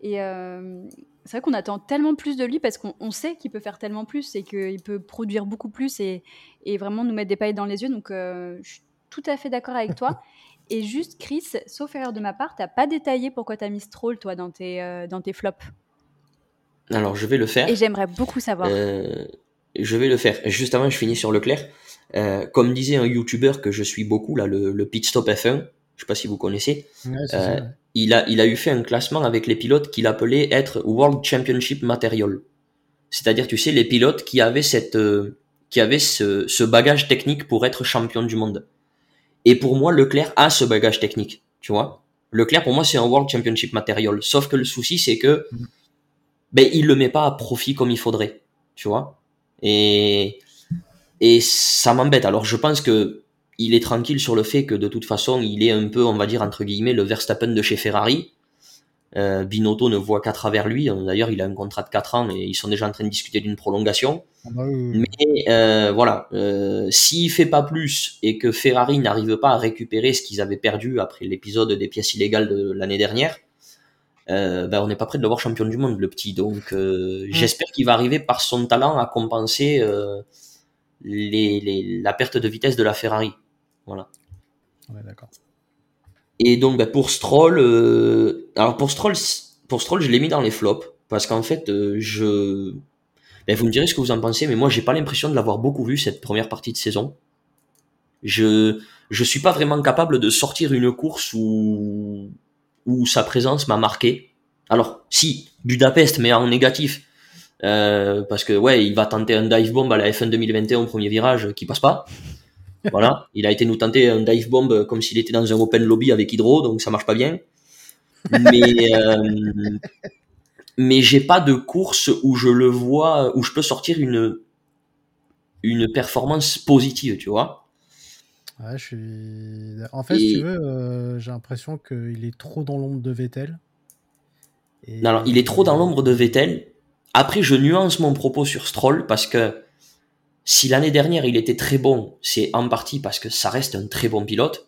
Et euh, c'est vrai qu'on attend tellement plus de lui parce qu'on sait qu'il peut faire tellement plus et qu'il peut produire beaucoup plus et, vraiment nous mettre des paillettes dans les yeux. Donc, euh, je suis tout à fait d'accord avec toi. Et juste, Chris, sauf erreur de ma part, t'as pas détaillé pourquoi t'as mis Stroll, toi, dans tes, dans tes flops. Alors, je vais le faire. Et j'aimerais beaucoup savoir. Euh, je vais le faire. Juste avant, je finis sur Leclerc. Euh, comme disait un YouTuber que je suis beaucoup, là, le, le Pit Stop F1, je sais pas si vous connaissez, euh, il, a, il a eu fait un classement avec les pilotes qu'il appelait être World Championship Material. C'est-à-dire, tu sais, les pilotes qui avaient cette, euh, qui avaient ce, ce bagage technique pour être champion du monde. Et pour moi, Leclerc a ce bagage technique, tu vois. Leclerc, pour moi, c'est un World Championship Material. Sauf que le souci, c'est que mm ben il le met pas à profit comme il faudrait, tu vois. Et et ça m'embête. Alors je pense que il est tranquille sur le fait que de toute façon il est un peu, on va dire entre guillemets, le Verstappen de chez Ferrari. Euh, Binotto ne voit qu'à travers lui. D'ailleurs, il a un contrat de 4 ans et ils sont déjà en train de discuter d'une prolongation. Ah bah Mais euh, voilà, euh, s'il fait pas plus et que Ferrari n'arrive pas à récupérer ce qu'ils avaient perdu après l'épisode des pièces illégales de l'année dernière, euh, ben on n'est pas prêt de le voir champion du monde, le petit. Donc, euh, mm. j'espère qu'il va arriver par son talent à compenser euh, les, les, la perte de vitesse de la Ferrari. Voilà. Ouais, d'accord. Et donc, ben, pour Stroll, euh, alors pour Stroll, pour Stroll, je l'ai mis dans les flops parce qu'en fait, euh, je, ben, vous me direz ce que vous en pensez, mais moi, j'ai pas l'impression de l'avoir beaucoup vu cette première partie de saison. Je, je suis pas vraiment capable de sortir une course où où sa présence m'a marqué. Alors, si, Budapest, mais en négatif. Euh, parce que, ouais, il va tenter un dive bomb à la F1 2021 au premier virage qui passe pas. Voilà. Il a été nous tenter un dive bomb comme s'il était dans un open lobby avec Hydro, donc ça marche pas bien. Mais, euh, mais j'ai pas de course où je le vois, où je peux sortir une, une performance positive, tu vois. Ouais, je suis. En fait, si tu veux, euh, j'ai l'impression qu'il est trop dans l'ombre de Vettel. Non, alors, il est trop dans l'ombre de Vettel. Après, je nuance mon propos sur Stroll parce que si l'année dernière il était très bon, c'est en partie parce que ça reste un très bon pilote,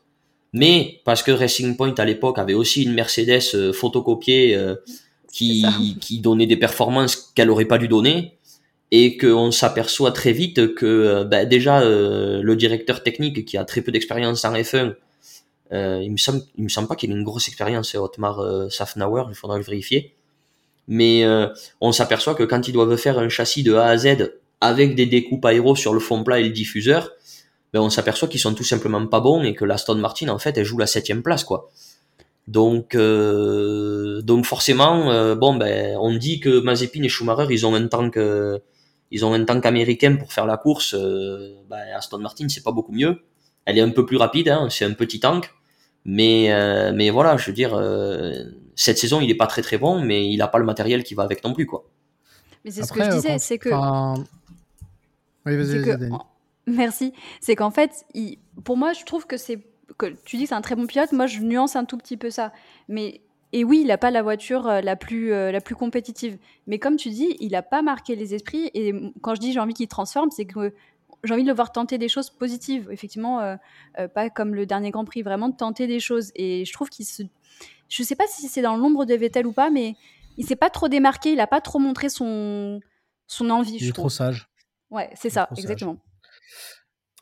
mais parce que Racing Point à l'époque avait aussi une Mercedes euh, photocopiée euh, qui, qui donnait des performances qu'elle aurait pas dû donner et qu'on s'aperçoit très vite que ben, déjà le directeur technique qui a très peu d'expérience en F1 euh, il me semble, il me semble pas qu'il ait une grosse expérience, Otmar euh, Safnauer, il faudra le vérifier. Mais euh, on s'aperçoit que quand ils doivent faire un châssis de A à Z avec des découpes aéro sur le fond plat et le diffuseur, ben on s'aperçoit qu'ils sont tout simplement pas bons et que la Stone Martin en fait elle joue la septième place quoi. Donc euh, donc forcément euh, bon ben on dit que Mazepin et Schumacher ils ont un tank ils ont un tank américain pour faire la course. ben Aston Martin c'est pas beaucoup mieux. Elle est un peu plus rapide, hein, c'est un petit tank. Mais, euh, mais voilà, je veux dire, euh, cette saison, il est pas très très bon, mais il a pas le matériel qui va avec non plus, quoi. Mais c'est ce que je disais, c'est que. Oui, vas-y, Merci. C'est qu'en fait, il... pour moi, je trouve que c'est. Que tu dis que c'est un très bon pilote, moi je nuance un tout petit peu ça. Mais et oui, il n'a pas la voiture euh, la plus, la plus compétitive. Mais comme tu dis, il n'a pas marqué les esprits. Et quand je dis j'ai envie qu'il transforme, c'est que j'ai envie de le voir tenter des choses positives. Effectivement, euh, euh, pas comme le dernier Grand Prix, vraiment de tenter des choses. Et je trouve qu'il se. Je sais pas si c'est dans l'ombre de Vettel ou pas, mais il s'est pas trop démarqué, il a pas trop montré son, son envie. Il est trop sage. Ouais, c'est ça, exactement.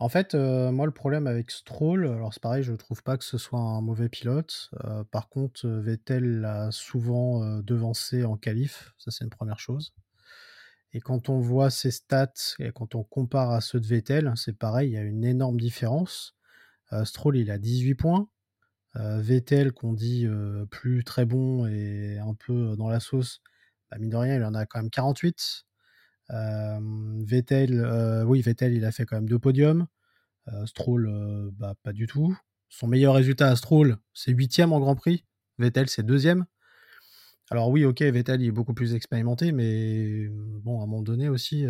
En fait, euh, moi, le problème avec Stroll, alors c'est pareil, je trouve pas que ce soit un mauvais pilote. par contre, Vettel l'a souvent devancé en qualif, ça c'est une première chose. Et quand on voit ses stats et quand on compare à ceux de Vettel, c'est pareil, il y a une énorme différence. Euh, Stroll, il a 18 points. Euh, Vettel, qu'on dit euh, plus très bon et un peu dans la sauce, bah, mine de rien, il en a quand même 48. Vettel, oui, Vettel, il a fait quand même deux podiums. Stroll, bah, pas du tout. Son meilleur résultat à Stroll, c'est huitième en Grand Prix. Vettel, c'est deuxième. Alors oui, OK, Vettel, il est beaucoup plus expérimenté, mais bon, à un moment donné aussi,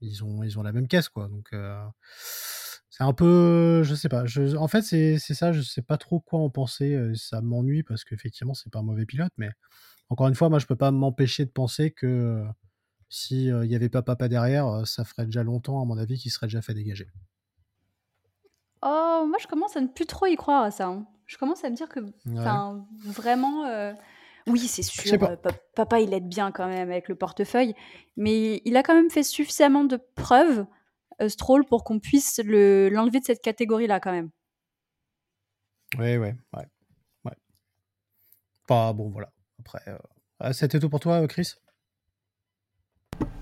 ils ont ils ont la même caisse, quoi, donc c'est un peu je sais pas, en fait, c'est ça, je sais pas trop quoi en penser, ça m'ennuie parce qu'effectivement, c'est pas un mauvais pilote, mais encore une fois, moi, je peux pas m'empêcher de penser que, si, il y avait pas papa derrière, ça ferait déjà longtemps, à mon avis, qu'il serait déjà fait dégager. Oh, moi, je commence à ne plus trop y croire à ça, hein je commence à me dire que vraiment, euh, oui, c'est sûr, euh, papa, il aide bien quand même avec le portefeuille, mais il a quand même fait suffisamment de preuves, euh, Stroll, pour qu'on puisse l'enlever de cette catégorie-là quand même. Oui, ouais, ouais, ouais. Pas bon, voilà. Après, c'était tout pour toi, Chris?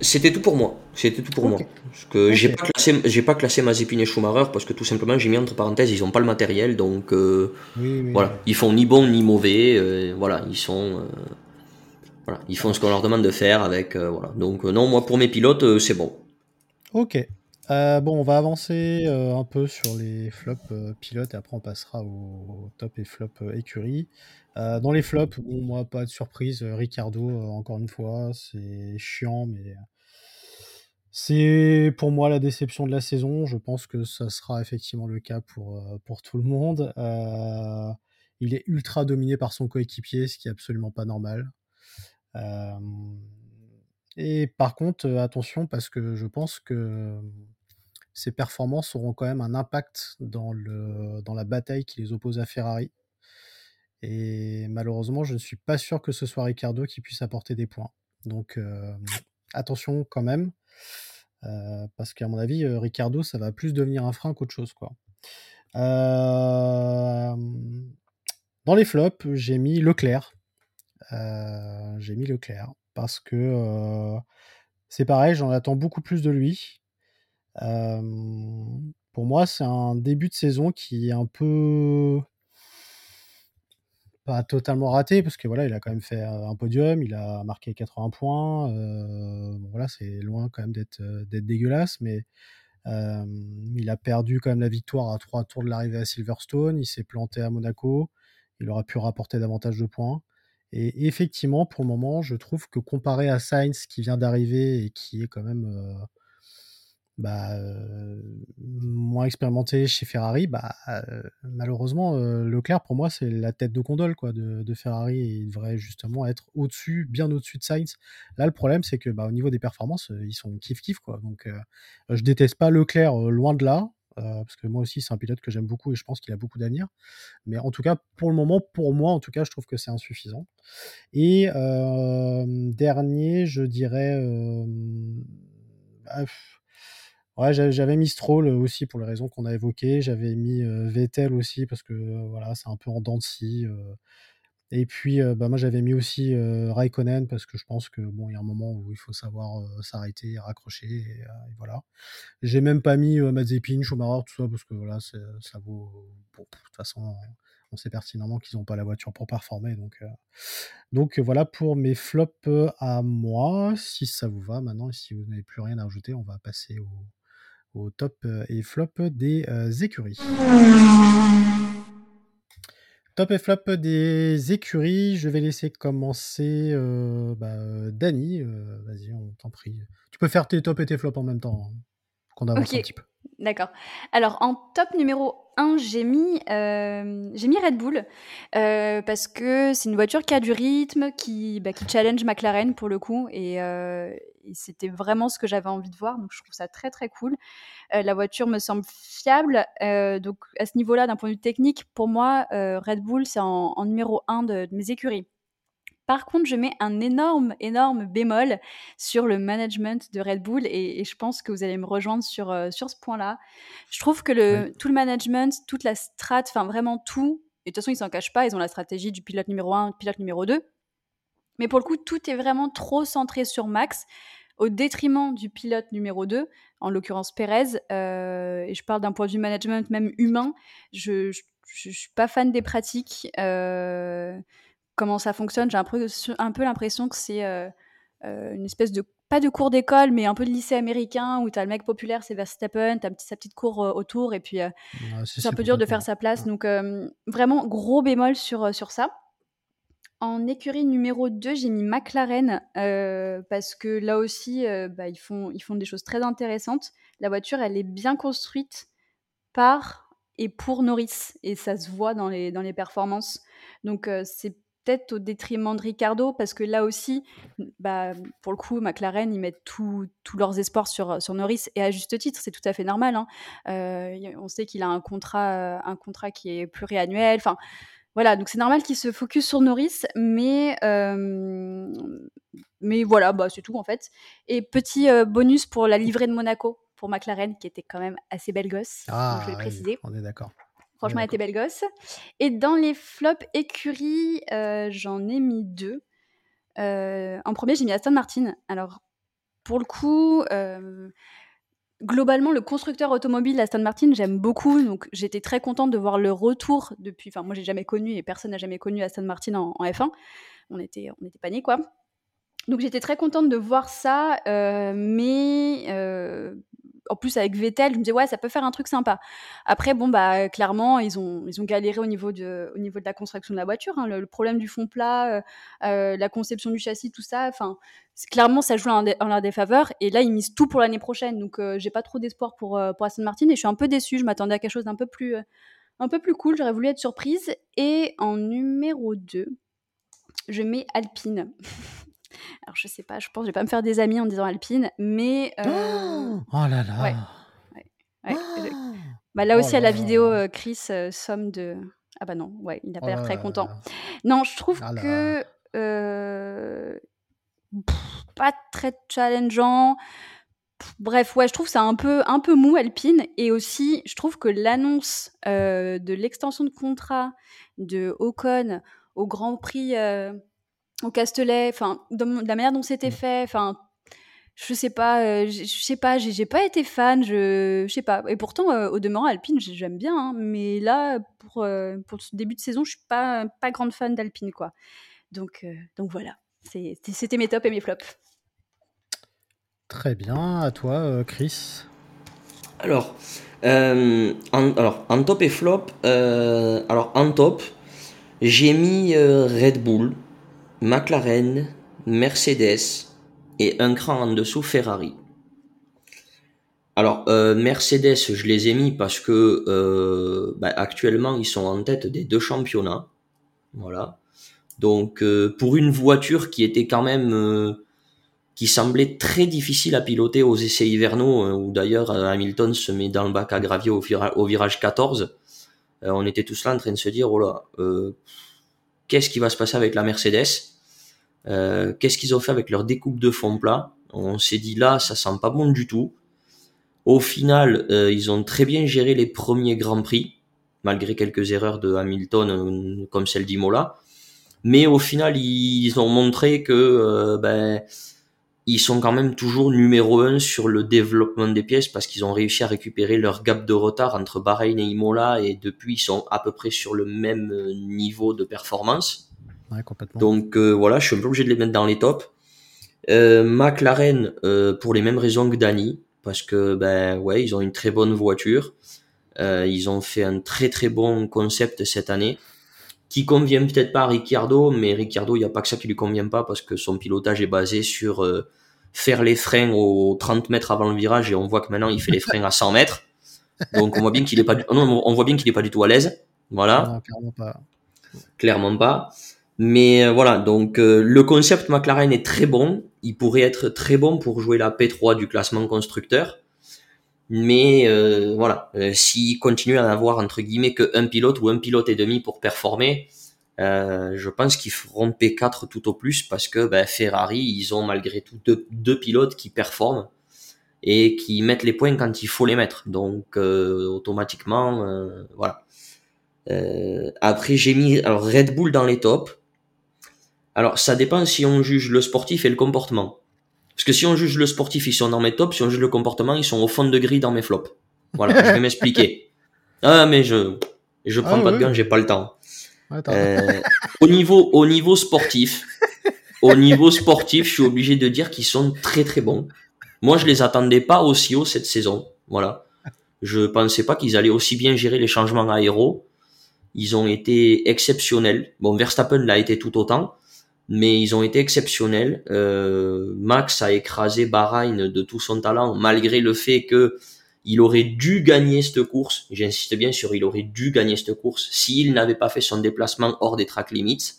C'était tout pour moi. C'était tout pour moi. Parce que j'ai pas classé, j'ai pas classé Mazepin et Schumacher parce que tout simplement j'ai mis entre parenthèses, ils ont pas le matériel, donc euh, voilà, ils font ni bon ni mauvais. Euh, voilà, ils sont, euh, voilà, ils font ce qu'on leur demande de faire avec, voilà. Donc non, moi pour mes pilotes, c'est bon. Ok. Bon, on va avancer un peu sur les flops pilotes et après on passera au, top et flop écurie. Euh, dans les flops, moi, pas de surprise. Euh, Ricardo, euh, encore une fois, c'est chiant, mais c'est pour moi la déception de la saison. Je pense que ça sera effectivement le cas pour, pour tout le monde. il est ultra dominé par son coéquipier, ce qui est absolument pas normal. et par contre, attention, parce que je pense que ses performances auront quand même un impact dans, le, dans la bataille qui les oppose à Ferrari. Et malheureusement, je ne suis pas sûr que ce soit Ricardo qui puisse apporter des points. Donc attention quand même, parce qu'à mon avis, Ricardo, ça va plus devenir un frein qu'autre chose. Quoi. dans les flops, j'ai mis Leclerc. j'ai mis Leclerc parce que c'est pareil, j'en attends beaucoup plus de lui. Pour moi, c'est un début de saison qui est un peu pas totalement raté parce que voilà, il a quand même fait un podium, il a marqué 80 points. voilà, c'est loin quand même d'être d'être dégueulasse, mais il a perdu quand même la victoire à trois tours de l'arrivée à Silverstone. Il s'est planté à Monaco. Il aurait pu rapporter davantage de points. Et effectivement, pour le moment, je trouve que comparé à Sainz qui vient d'arriver et qui est quand même bah, moins expérimenté chez Ferrari, bah, malheureusement, Leclerc, pour moi, c'est la tête de condole quoi, de, Ferrari et il devrait justement être au-dessus, bien au-dessus de Sainz. Là, le problème, c'est que bah, au niveau des performances, ils sont kiff-kiff. Quoi. Donc, je déteste pas Leclerc, loin de là. parce que moi aussi, c'est un pilote que j'aime beaucoup et je pense qu'il a beaucoup d'avenir. Mais en tout cas, pour le moment, pour moi, en tout cas, je trouve que c'est insuffisant. Et dernier, je dirais. Bah, j'avais mis Stroll aussi pour les raisons qu'on a évoquées. J'avais mis Vettel aussi parce que voilà, c'est un peu en dents de scie. Et puis, bah, moi, j'avais mis aussi Raikkonen parce que je pense que bon, il y a un moment où il faut savoir s'arrêter, raccrocher, et, voilà. J'ai même pas mis Mazepin, Schumacher, tout ça parce que voilà, ça vaut. de toute façon, on sait pertinemment qu'ils n'ont pas la voiture pour performer, donc donc voilà pour mes flops à moi. Si ça vous va maintenant, et si vous n'avez plus rien à ajouter, on va passer au, au top et flop des écuries. Top et flop des écuries. Je vais laisser commencer euh, bah, Dany. Euh, vas-y, on t'en prie. Tu peux faire tes top et tes flops en même temps. Hein, qu'on avance un petit peu. D'accord. Alors, en top numéro 1, j'ai mis, euh, j'ai mis Red Bull euh, parce que c'est une voiture qui a du rythme, qui, bah, qui challenge McLaren pour le coup. Et, euh, c'était vraiment ce que j'avais envie de voir. Donc, je trouve ça très, très cool. la voiture me semble fiable. donc, à ce niveau-là, d'un point de vue technique, pour moi, Red Bull, c'est en, numéro 1 de mes écuries. Par contre, je mets un énorme, énorme bémol sur le management de Red Bull et, je pense que vous allez me rejoindre sur, euh, sur ce point-là. Je trouve que le, tout le management, toute la strat, enfin vraiment tout, et de toute façon, ils s'en cachent pas, ils ont la stratégie du pilote numéro 1, pilote numéro 2. Mais pour le coup, tout est vraiment trop centré sur Max au détriment du pilote numéro 2, en l'occurrence Perez. Euh, et je parle d'un point de vue management même humain. Je ne suis pas fan des pratiques. Euh, comment ça fonctionne. J'ai un peu, un peu l'impression que c'est euh, une espèce de, pas de cours d'école, mais un peu de lycée américain où tu as le mec populaire, c'est Verstappen, tu as sa petite cour autour, et puis c'est un peu dur de faire sa place. Donc vraiment, gros bémol sur, sur ça. En écurie numéro 2, j'ai mis McLaren parce que là aussi, bah, ils, font, des choses très intéressantes. La voiture, elle est bien construite par et pour Norris et ça se voit dans les, performances. Donc c'est peut-être au détriment de Ricardo, parce que là aussi, bah, pour le coup, McLaren, ils mettent tous leurs espoirs sur, Norris, et à juste titre, c'est tout à fait normal. Hein. Euh, on sait qu'il a un contrat, qui est pluriannuel. Voilà, donc c'est normal qu'il se focus sur Norris, mais, euh, mais voilà, bah, c'est tout en fait. Et petit euh, bonus pour la livrée de Monaco, pour McLaren, qui était quand même assez belle gosse, ah, je vais préciser. On est d'accord. Franchement, elle était belle gosse. Et dans les flops écuries, euh, j'en ai mis deux. En premier, j'ai mis Aston Martin. Alors, pour le coup, globalement, le constructeur automobile Aston Martin, j'aime beaucoup. Donc, j'étais très contente de voir le retour depuis. Enfin, moi, j'ai jamais connu et personne n'a jamais connu Aston Martin en, F1. On était, on était quoi. Donc, j'étais très contente de voir ça. mais en plus avec Vettel, je me disais ouais, ça peut faire un truc sympa. Après, bon bah clairement, ils ont ils ont galéré au niveau de au niveau de la construction de la voiture. Hein. le, problème du fond plat, euh, euh, la conception du châssis, tout ça. Enfin, clairement, ça joue en, leur défaveur. Et là, ils misent tout pour l'année prochaine. Donc, euh, j'ai pas trop d'espoir pour pour Aston Martin et je suis un peu déçue. Je m'attendais à quelque chose d'un peu plus un peu plus cool. J'aurais voulu être surprise. Et en numéro 2, je mets Alpine. Alors je sais pas, je pense que je vais pas me faire des amis en disant Alpine, mais euh, oh, oh là là. Ouais, ouais, bah, là aussi à la vidéo, euh, Chris euh, somme de. Ah bah non, ouais, il n'a pas l'air très content. Non, je trouve ah que pas très challengeant. Bref, ouais, je trouve ça un peu, un peu mou Alpine. Et aussi, je trouve que l'annonce de l'extension de contrat de Ocon au Grand Prix au Castellet, enfin, de la manière dont c'était mmh. fait, enfin, je sais pas, euh, je sais pas, j'ai pas été fan, je, sais pas. Et pourtant, euh, au demeurant, Alpine, j'aime bien, hein, mais là, pour, euh, pour ce début de saison, je suis pas, pas grande fan d'Alpine, quoi. Donc, donc voilà, c'était mes tops et mes flops. Très bien, à toi, Chris. Alors, en, alors, en top et flop, alors en top, j'ai mis Red Bull. McLaren, Mercedes et un cran en dessous Ferrari. Alors euh, Mercedes, je les ai mis parce que euh, bah, actuellement ils sont en tête des deux championnats. Voilà. Donc euh, pour une voiture qui était quand même qui semblait très difficile à piloter aux essais hivernaux, où d'ailleurs Hamilton se met dans le bac à gravier au, virage 14. Euh, on était tous là en train de se dire, oh là, qu'est-ce qui va se passer avec la Mercedes? Qu'est-ce qu'ils ont fait avec leur découpe de fond plat? On s'est dit là, ça sent pas bon du tout. Au final, ils ont très bien géré les premiers grands prix, malgré quelques erreurs de Hamilton, comme celle d'Imola. Mais au final, ils ont montré que ben, ils sont quand même toujours numéro un sur le développement des pièces parce qu'ils ont réussi à récupérer leur gap de retard entre Bahreïn et Imola et depuis ils sont à peu près sur le même euh, niveau de performance. Ouais, complètement. Donc euh, voilà, je suis un peu obligé de les mettre dans les tops. Euh, McLaren euh, pour les mêmes raisons que Danny parce que ben ouais ils ont une très bonne voiture. Euh, ils ont fait un très très bon concept cette année qui convient peut-être pas à Ricciardo, mais Ricciardo, il n'y a pas que ça qui lui convient pas parce que son pilotage est basé sur faire les freins aux 30 mètres avant le virage et on voit que maintenant il fait les freins à 100 mètres. Donc on voit bien qu'il est pas du... non, on voit bien qu'il est pas du tout à l'aise. Voilà. clairement pas. Clairement pas. Mais euh, voilà, donc euh, le concept McLaren est très bon. Il pourrait être très bon pour jouer la P3 du classement constructeur. Mais euh, voilà, s'il continue à avoir entre guillemets que un pilote ou un pilote et demi pour performer, euh, je pense qu'ils feront P4 tout au plus parce que ben, Ferrari, ils ont malgré tout deux, pilotes qui performent et qui mettent les points quand il faut les mettre. Donc euh, automatiquement, euh, voilà. après, j'ai mis alors Red Bull dans les tops. Alors ça dépend si on juge le sportif et le comportement. Parce que si on juge le sportif, ils sont dans mes tops. Si on juge le comportement, ils sont au fond de grille dans mes flops. Voilà, je vais m'expliquer. Ah mais je je prends ah pas de gain, j'ai pas le temps. Euh, au niveau, au niveau sportif, au niveau sportif, je suis obligé de dire qu'ils sont très très bons. Moi, je les attendais pas aussi haut cette saison. Voilà. Je pensais pas qu'ils allaient aussi bien gérer les changements aéros. Ils ont été exceptionnels. Bon, Verstappen l'a été tout autant, mais ils ont été exceptionnels. Euh, Max a écrasé Bahreïn de tout son talent, malgré le fait que il aurait dû gagner cette course. J'insiste bien sur il aurait dû gagner cette course s'il n'avait pas fait son déplacement hors des track limits.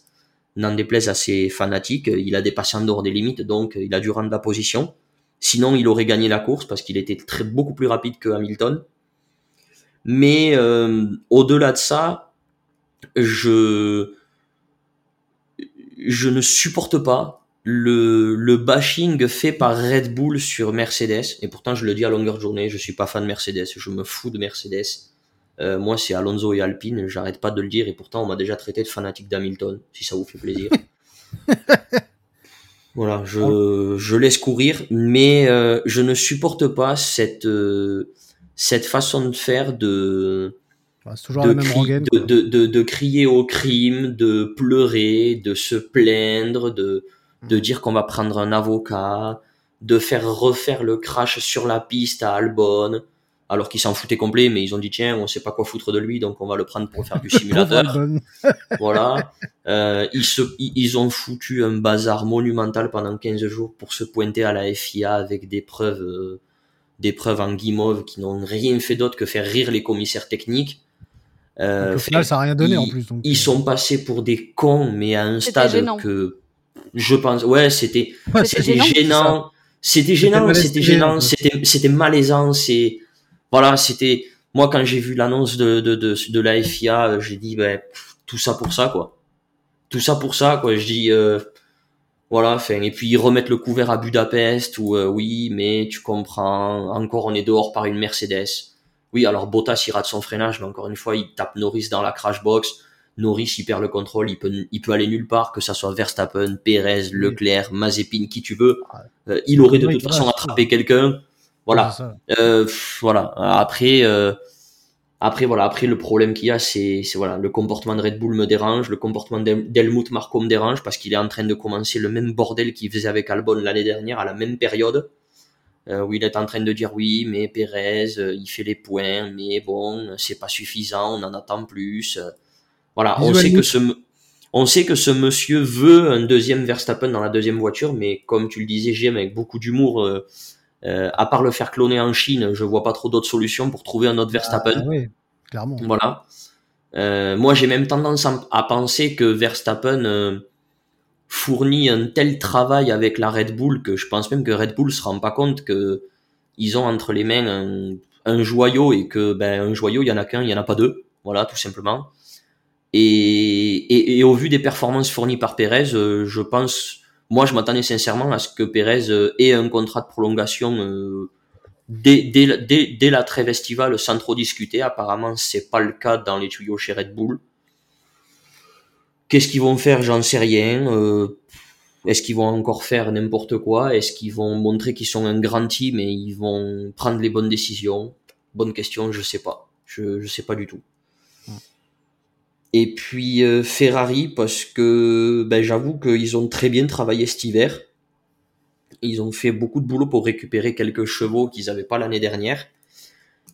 N'en déplaise à ses fanatiques, il a dépassé en dehors des limites, donc il a dû rendre la position. Sinon, il aurait gagné la course parce qu'il était beaucoup plus rapide que Hamilton. Mais euh, au-delà de ça, je je ne supporte pas le, le bashing fait par Red Bull sur Mercedes, et pourtant je le dis à longueur de journée, je suis pas fan de Mercedes, je me fous de Mercedes. Euh, moi c'est Alonso et Alpine, j'arrête pas de le dire, et pourtant on m'a déjà traité de fanatique d'Hamilton, si ça vous fait plaisir. voilà, je, je laisse courir, mais euh, je ne supporte pas cette, euh, cette façon de faire de... toujours de, même de, de, de, de crier au crime, de pleurer, de se plaindre, de de dire qu'on va prendre un avocat, de faire refaire le crash sur la piste à Albon, alors qu'ils s'en foutaient complet, mais ils ont dit tiens, on sait pas quoi foutre de lui, donc on va le prendre pour faire du simulateur. voilà. Euh, ils, se, ils ont foutu un bazar monumental pendant 15 jours pour se pointer à la FIA avec des preuves, euh, des preuves en guimauve qui n'ont rien fait d'autre que faire rire les commissaires techniques. Euh, au final, ça n'a rien donné ils, en plus. ils sont passés pour des cons, mais à un stade que je pense, ouais, c'était, c'était gênant. C'était gênant, c'était gênant, c'était, c'était malaisant, c'est, voilà, c'était, moi, quand j'ai vu l'annonce de, de, de, de la FIA, j'ai dit, ben, tout ça pour ça, quoi. Tout ça pour ça, quoi. Je dis, euh, voilà, enfin, et puis ils remettent le couvert à Budapest, ou euh, oui, mais tu comprends, encore on est dehors par une Mercedes. Oui, alors Bottas il rate son freinage, mais encore une fois, il tape Norris dans la crash box Norris, il perd le contrôle, il peut, il peut aller nulle part, que ça soit Verstappen, Perez, Leclerc, Mazepin, qui tu veux. Euh, il aurait de toute façon attrapé quelqu'un. Voilà. Euh, voilà. Après, euh, après voilà. Après le problème qu'il y a, c'est, c'est voilà, le comportement de Red Bull me dérange, le comportement d'Helmut Marko me dérange parce qu'il est en train de commencer le même bordel qu'il faisait avec Albon l'année dernière à la même période. Où il est en train de dire oui, mais Perez, il fait les points, mais bon, c'est pas suffisant, on en attend plus. Voilà, on sait que ce on sait que ce monsieur veut un deuxième Verstappen dans la deuxième voiture, mais comme tu le disais, j'aime avec beaucoup d'humour. Euh, euh, à part le faire cloner en Chine, je vois pas trop d'autres solutions pour trouver un autre Verstappen. Ah, oui, clairement. Voilà. Euh, moi, j'ai même tendance à, penser que Verstappen fournit un tel travail avec la Red Bull que je pense même que Red Bull se rend pas compte que ils ont entre les mains un, joyau et que ben un joyau il y en a qu'un, il y en a pas deux, voilà tout simplement. Et, et, au vu des performances fournies par Pérez, euh, je pense, moi je m'attendais sincèrement à ce que Pérez euh, ait un contrat de prolongation euh, dès, dès, dès, dès, la trêve estivale sans trop discuter. Apparemment c'est pas le cas dans les tuyaux chez Red Bull. Qu'est-ce qu'ils vont faire? J'en sais rien. Euh, est-ce qu'ils vont encore faire n'importe quoi? Est-ce qu'ils vont montrer qu'ils sont un grand team et ils vont prendre les bonnes décisions? Bonne question, je sais pas. Je je sais pas du tout. Et puis euh, Ferrari parce que ben, j'avoue qu'ils ont très bien travaillé cet hiver. Ils ont fait beaucoup de boulot pour récupérer quelques chevaux qu'ils n'avaient pas l'année dernière.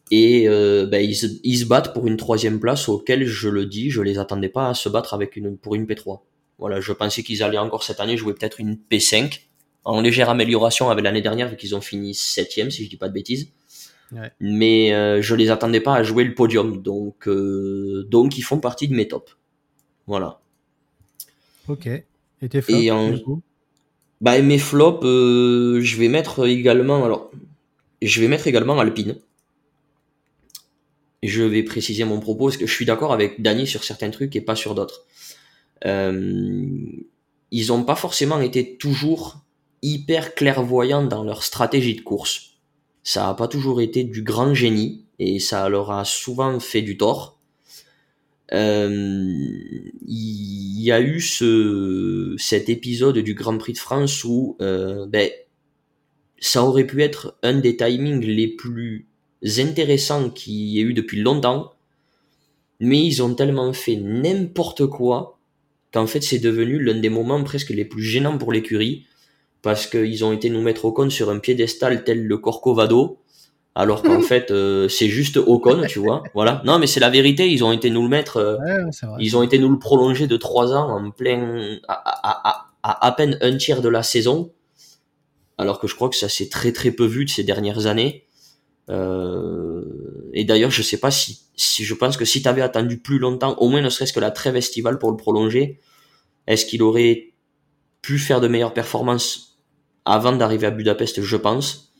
Et euh, ben, ils, ils, se battent pour une troisième place auquel, je le dis, je les attendais pas à se battre avec une, pour une P3. Voilà, je pensais qu'ils allaient encore cette année jouer peut-être une P5 en légère amélioration avec l'année dernière vu qu'ils ont fini septième si je dis pas de bêtises. Ouais. Mais euh, je les attendais pas à jouer le podium, donc euh, donc ils font partie de mes tops. Voilà. Ok. Et tes flops Et en... bah, mes flops, euh, je vais mettre également alors je vais mettre également Alpine. Je vais préciser mon propos parce que je suis d'accord avec Dany sur certains trucs et pas sur d'autres. Euh, ils ont pas forcément été toujours hyper clairvoyants dans leur stratégie de course. Ça a pas toujours été du grand génie et ça leur a souvent fait du tort. Euh, il y a eu ce, cet épisode du Grand Prix de France où euh, ben, ça aurait pu être un des timings les plus intéressants qu'il y ait eu depuis longtemps, mais ils ont tellement fait n'importe quoi qu'en fait c'est devenu l'un des moments presque les plus gênants pour l'écurie, parce qu'ils ont été nous mettre Ocon sur un piédestal tel le Corcovado, alors qu'en fait euh, c'est juste Ocon, tu vois. Voilà. Non, mais c'est la vérité. Ils ont été nous le mettre. Euh, ils ont été nous le prolonger de trois ans en plein à, à, à, à, à peine un tiers de la saison, alors que je crois que ça s'est très très peu vu de ces dernières années. Euh, et d'ailleurs, je sais pas si, si je pense que si tu avais attendu plus longtemps, au moins ne serait-ce que la trêve estivale pour le prolonger, est-ce qu'il aurait pu faire de meilleures performances avant d'arriver à Budapest? Je pense.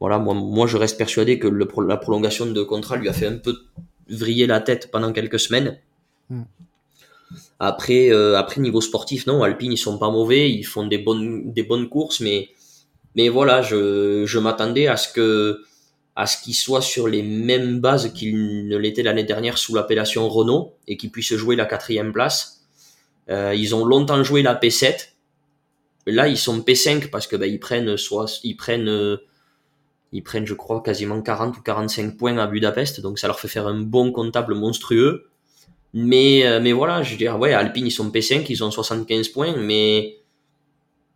Voilà, moi, moi je reste persuadé que le, la prolongation de contrat lui a fait un peu vriller la tête pendant quelques semaines. Hmm. Après, euh, après niveau sportif, non, Alpine ils sont pas mauvais, ils font des bonnes, des bonnes courses, mais, mais voilà, je, je m'attendais à ce que à ce qu'il soit sur les mêmes bases qu'il ne l'était l'année dernière sous l'appellation Renault et qu'il puisse jouer la quatrième place. Euh, ils ont longtemps joué la P7. Là, ils sont P5 parce que ben, ils prennent soit ils prennent euh, ils prennent je crois quasiment 40 ou 45 points à Budapest, donc ça leur fait faire un bon comptable monstrueux. Mais euh, mais voilà, je veux dire ouais, Alpine ils sont P5, ils ont 75 points, mais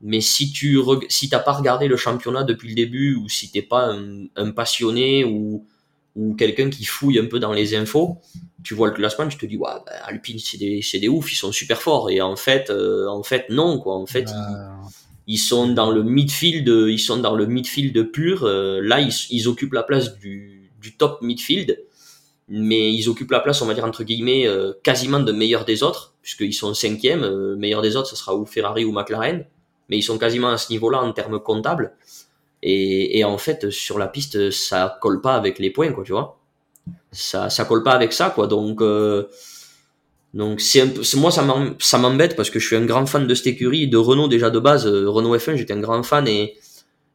mais si tu si t'as pas regardé le championnat depuis le début ou si t'es pas un, passionné ou ou quelqu'un qui fouille un peu dans les infos, tu vois le classement, tu te dis ouais, ben, Alpine c'est des c'est des oufs, ils sont super forts. Et en fait euh, en fait non quoi, en fait ils, sont dans le midfield, ils sont dans le midfield pur. Euh, là ils, ils occupent la place du du top midfield, mais ils occupent la place on va dire entre guillemets euh, quasiment de meilleur des autres puisqu'ils sont cinquième, meilleur des autres ce sera ou Ferrari ou McLaren mais ils sont quasiment à ce niveau-là en termes comptables. Et, et, en fait, sur la piste, ça colle pas avec les points, quoi, tu vois. Ça, ça colle pas avec ça, quoi. Donc, euh, donc c'est moi, ça m'embête parce que je suis un grand fan de cette écurie, de Renault déjà de base. Euh, Renault F1, j'étais un grand fan et,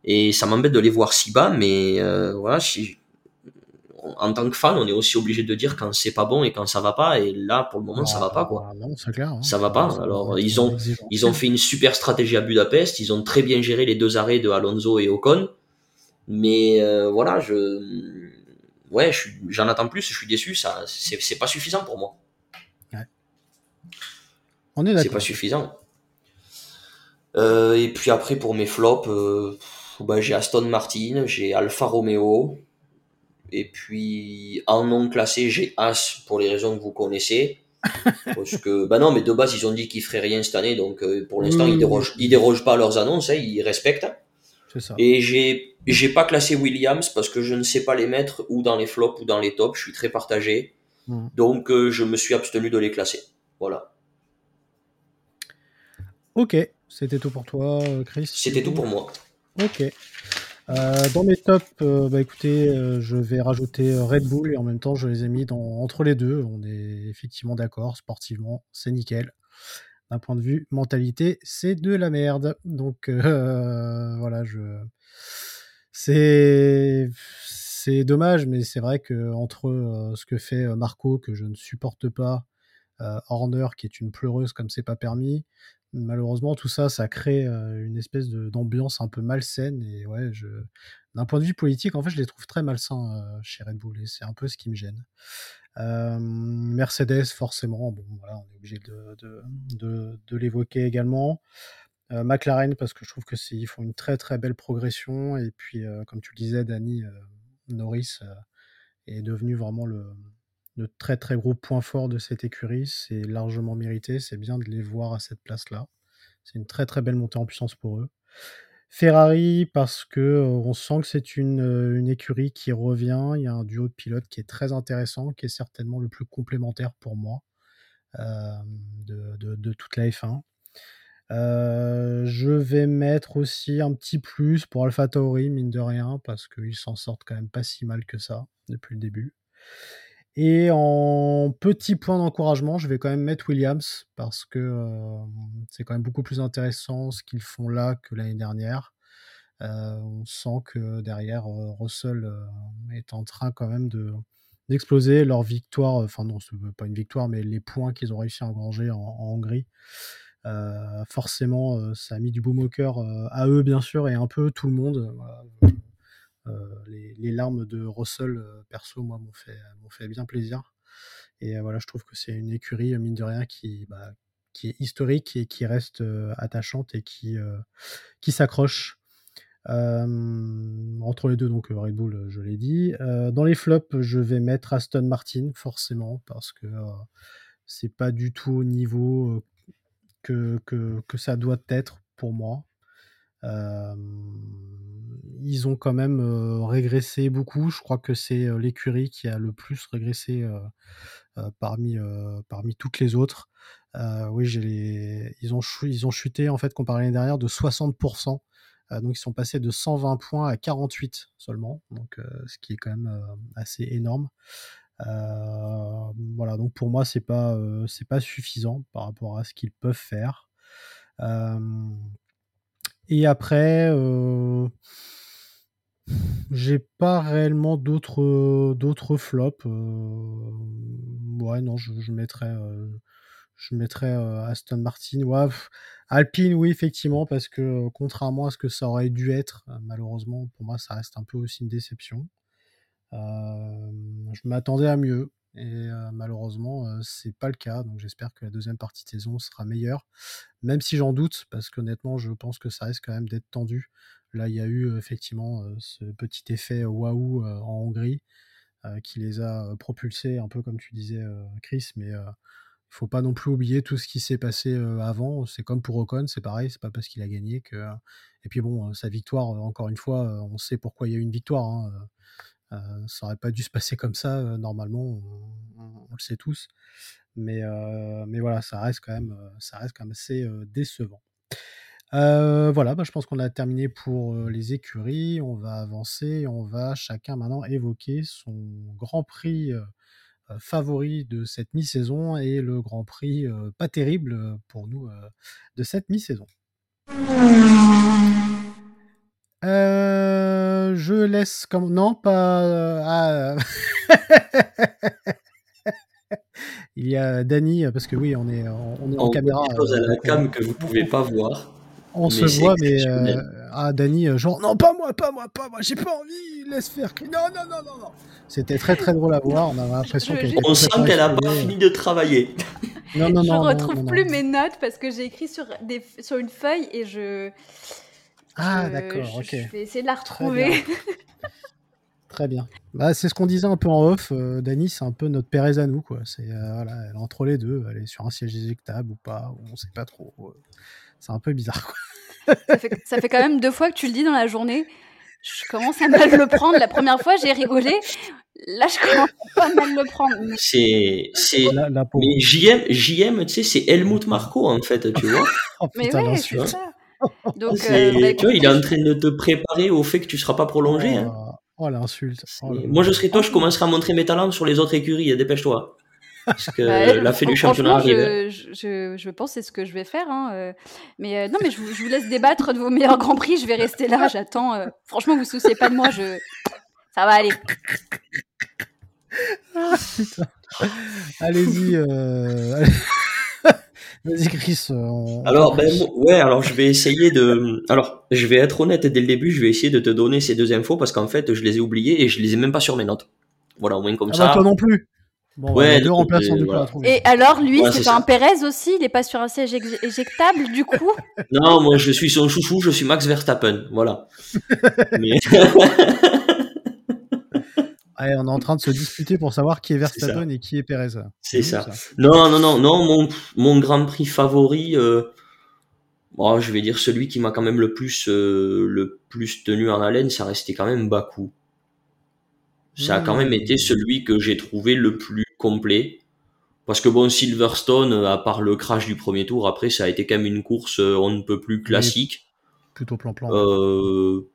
et ça m'embête de les voir si bas, mais euh, voilà, en tant que fan, on est aussi obligé de dire quand c'est pas bon et quand ça va pas. Et là, pour le moment, ça va pas quoi. Ah, non, clair, hein. Ça va pas. Alors ils ont ils ont fait une super stratégie à Budapest. Ils ont très bien géré les deux arrêts de Alonso et Ocon. Mais euh, voilà, je ouais, j'en attends plus. Je suis déçu. Ça, c'est pas suffisant pour moi. Ouais. On est C'est pas suffisant. Euh, et puis après pour mes flops, euh, bah, j'ai Aston Martin, j'ai Alfa Romeo, et puis en non classé, j'ai As pour les raisons que vous connaissez. Parce que, bah non, mais de base, ils ont dit qu'ils feraient rien cette année, donc euh, pour l'instant, ils dérogent, ils dérogent pas à leurs annonces, hein, ils respectent. Ça. Et j'ai, j'ai pas classé Williams parce que je ne sais pas les mettre ou dans les flops ou dans les tops, je suis très partagé. Hmm. Donc, euh, je me suis abstenu de les classer. Voilà. Ok, C'était tout pour toi, Chris C'était tout pour moi. Ok. Euh, dans mes tops, euh, bah écoutez, euh, je vais rajouter Red Bull et en même temps je les ai mis dans, entre les deux. On est effectivement d'accord, sportivement, c'est nickel. D'un point de vue mentalité, c'est de la merde. Donc voilà, je c'est dommage, mais c'est vrai que entre ce que fait Marco que je ne supporte pas, Horner qui est une pleureuse comme c'est pas permis, malheureusement, tout ça, ça crée une espèce d'ambiance un peu malsaine. Et ouais, je, d'un point de vue politique, en fait, je les trouve très malsains chez Red Bull. Et c'est un peu ce qui me gêne. Mercedes, forcément, bon, voilà, on est obligé de, l'évoquer également. McLaren, parce que je trouve que ils font une très très belle progression. Et puis, comme tu le disais, Danny, Norris est devenu vraiment le, très très gros points forts de cette écurie. C'est largement mérité. C'est bien de les voir à cette place-là. C'est une très très belle montée en puissance pour eux. Ferrari, parce que euh, on sent que c'est une, euh, une, écurie qui revient. Il y a un duo de pilotes qui est très intéressant, qui est certainement le plus complémentaire pour moi euh, de, de, toute la F1. je vais mettre aussi un petit plus pour Alpha Tauri, mine de rien, parce qu'ils s'en sortent quand même pas si mal que ça depuis le début. Et en petit point d'encouragement, je vais quand même mettre Williams parce que c'est quand même beaucoup plus intéressant ce qu'ils font là que l'année dernière. on sent que derrière, Russell est en train quand même de d'exploser leur victoire, enfin non, pas une victoire, mais les points qu'ils ont réussi à engranger en, Hongrie. forcément, ça a mis du beau au cœur à eux, bien sûr, et un peu tout le monde. Euh, les, larmes de Russell, euh, perso, moi, m'ont fait, bien plaisir. Et euh, voilà, je trouve que c'est une écurie, mine de rien, qui, bah, qui est historique et qui reste attachante et qui, s'accroche. entre les deux, donc Red Bull, je l'ai dit. dans les flops, je vais mettre Aston Martin, forcément, parce que c'est pas du tout au niveau que, ça doit être pour moi ils ont quand même régressé beaucoup. Je crois que c'est l'écurie qui a le plus régressé parmi, parmi toutes les autres. oui, ils, ont ils ont chuté en fait comparé à l'année dernière de 60%. donc ils sont passés de 120 points à 48 seulement, donc ce qui est quand même assez énorme. voilà, donc pour moi c'est pas pas suffisant par rapport à ce qu'ils peuvent faire. Et après, j'ai pas réellement d'autres d'autres flops. Euh, ouais, non, je, mettrais, euh, je mettrais Aston Martin. Ouais, Alpine, oui, effectivement, parce que contrairement à ce que ça aurait dû être, malheureusement, pour moi, ça reste un peu aussi une déception. je m'attendais à mieux. Et malheureusement, c'est pas le cas. Donc j'espère que la deuxième partie de saison sera meilleure. Même si j'en doute, parce qu'honnêtement, je pense que ça risque quand même d'être tendu. Là, il y a eu effectivement ce petit effet waouh en Hongrie qui les a propulsés, un peu comme tu disais, Chris. Mais il faut pas non plus oublier tout ce qui s'est passé avant. C'est comme pour Ocon, c'est pareil. C'est pas parce qu'il a gagné que. Et puis bon, sa victoire, encore une fois, on sait pourquoi il y a eu une victoire. Hein, ça aurait pas dû se passer comme ça, normalement, on, le sait tous. Mais, mais voilà, ça reste quand même, ça reste quand même assez décevant. Voilà, bah, je pense qu'on a terminé pour les écuries. On va avancer. On va chacun maintenant évoquer son Grand Prix favori de cette mi-saison et le Grand Prix pas terrible pour nous de cette mi-saison. Euh, je laisse comme non pas. Euh, ah, Il y a Dany parce que oui, on est on est en, caméra. Chose à la cam que vous pouvez pas voir. On se voit, mais euh, ah Dany, genre non pas moi, pas moi, pas moi, j'ai pas envie, laisse faire. Non non non non non. C'était très très drôle à voir. On a l'impression qu'elle. On sent qu'elle a pas fini de travailler. Non non non. Je retrouve plus mes notes parce que j'ai écrit sur des sur une feuille et je ah, d'accord, ok. Je vais essayer de la retrouver. Très bien. Bah, c'est ce qu'on disait un peu en off. Euh, Dani, c'est un peu notre Pérez à nous. Quoi. C'est, euh, voilà, elle est entre les deux. Elle est sur un siège éjectable ou pas. On ne sait pas trop. Euh. C'est un peu bizarre. Quoi. Ça, fait, ça, fait, quand même deux fois que tu le dis dans la journée. Je commence à mal le prendre. La première fois, j'ai rigolé. Là, je commence pas à mal le prendre. C'est, c'est, mais JM, JM, tu sais, c'est Helmut Marco, en fait, tu vois. Oh, Mais putain, ouais, c'est l'insulte. ça. Donc, C'est- euh, bah, tu vois, il est en train de te préparer au fait que tu seras pas prolongé. hein. Oh, oh, l'insulte. Oh. Moi, je serais toi, je commencerai à montrer mes talents sur les autres écuries. Dépêche-toi. Parce que bah, la fée du championnat arrive. je, je, je pense que c'est ce que je vais faire. hein, euh. Mais euh, non, mais je vous, je vous laisse débattre de vos meilleurs grands prix. Je vais rester là. J'attends. euh. Franchement, vous souciez pas de moi. Je... Ça va aller. Putain. Allez-y. euh. Vas-y, Chris. on- Alors, ben, ouais, alors je vais essayer de. Alors, je vais être honnête dès le début, je vais essayer de te donner ces deux infos parce qu'en fait, je les ai oubliées et je les ai même pas sur mes notes. Voilà, au moins comme Ah ça. bah, toi non plus. Bon, Ouais, deux remplaçants du coup voilà. Et alors, lui, Ouais, c'est un Pérez aussi? Il est pas sur un siège éje- éjectable, du coup? Non, moi, je suis son chouchou, je suis Max Verstappen. Voilà. Mais- Ouais, on est en train de se disputer pour savoir qui est. Verstappen et qui est Perez. C'est nous, ça. Non, non, non, non, mon, mon Grand Prix favori, euh, bon, je vais dire celui qui m'a quand même le plus, euh, le plus tenu en haleine, ça restait quand même Bakou. Ça a quand même été celui que j'ai trouvé le plus complet. Parce que bon, Silverstone, à part le crash du premier tour, après, ça a été quand même une course, euh, on ne peut plus classique. Plutôt plan-plan. Euh,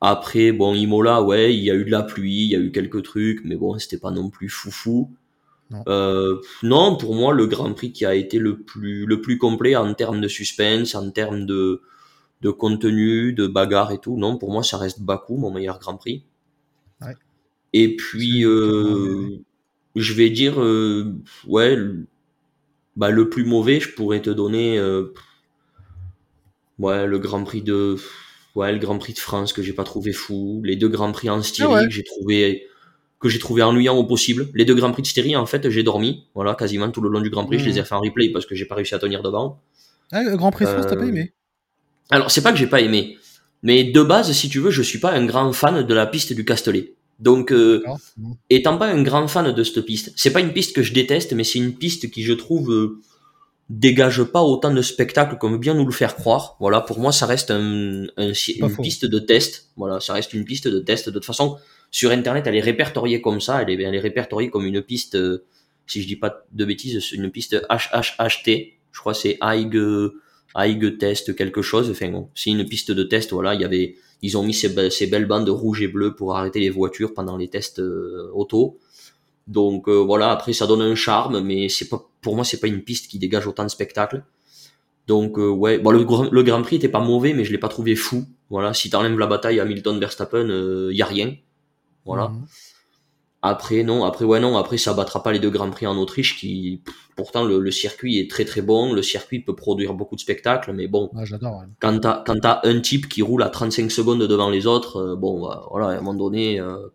après, bon, Imola, ouais, il y a eu de la pluie, il y a eu quelques trucs, mais bon, c'était pas non plus foufou. Non. Euh, non, pour moi, le Grand Prix qui a été le plus, le plus complet en termes de suspense, en termes de, de contenu, de bagarre et tout, non, pour moi, ça reste Bakou, mon meilleur Grand Prix. Et puis, euh, je vais dire, euh, ouais, le, bah, le plus mauvais, je pourrais te donner, euh, ouais, le Grand Prix de, ouais, le Grand Prix de France que j'ai pas trouvé fou, les deux Grands Prix en Styrie Ah ouais. que j'ai trouvé, que j'ai trouvé ennuyant au possible. Les deux Grands Prix de Styrie, en fait, j'ai dormi, voilà, quasiment tout le long du Grand Prix, je les ai fait en replay parce que j'ai pas réussi à tenir devant. Ah, le Grand Prix de France, t'as pas euh, aimé? Alors, c'est pas que j'ai pas aimé, mais de base, si tu veux, je suis pas un grand fan de la piste du Castellet. Donc, euh, étant pas un grand fan de cette piste, c'est pas une piste que je déteste, mais c'est une piste qui, je trouve, euh, dégage pas autant de spectacle comme bien nous le faire croire. Voilà, pour moi, ça reste un, une faux. piste de test. Voilà, ça reste une piste de test. De toute façon, sur Internet, elle est répertoriée comme ça. Elle est, elle est répertoriée comme une piste, euh, si je dis pas de bêtises, une piste HHHT. Je crois que c'est Haig, Haig Test quelque chose. Enfin, bon, c'est une piste de test. Voilà, il y avait, ils ont mis ces, be- ces belles bandes rouges et bleues pour arrêter les voitures pendant les tests euh, auto. Donc euh, voilà, après ça donne un charme, mais c'est pas pour moi c'est pas une piste qui dégage autant de spectacle. Donc euh, ouais, bon le, Grand- le Grand Prix était pas mauvais, mais je l'ai pas trouvé fou. Voilà, si t'enlèves la bataille Hamilton Verstappen, euh, y a rien. Voilà. Mhm. Après non, après ouais non, après ça battra pas les deux Grands Prix en Autriche qui pff, pourtant le, le circuit est très très bon, le circuit peut produire beaucoup de spectacles, mais bon, Ouais, j'adore. ouais. quand t'as quand t'as un type qui roule à 35 secondes devant les autres, euh, bon bah, voilà, à un moment donné, euh,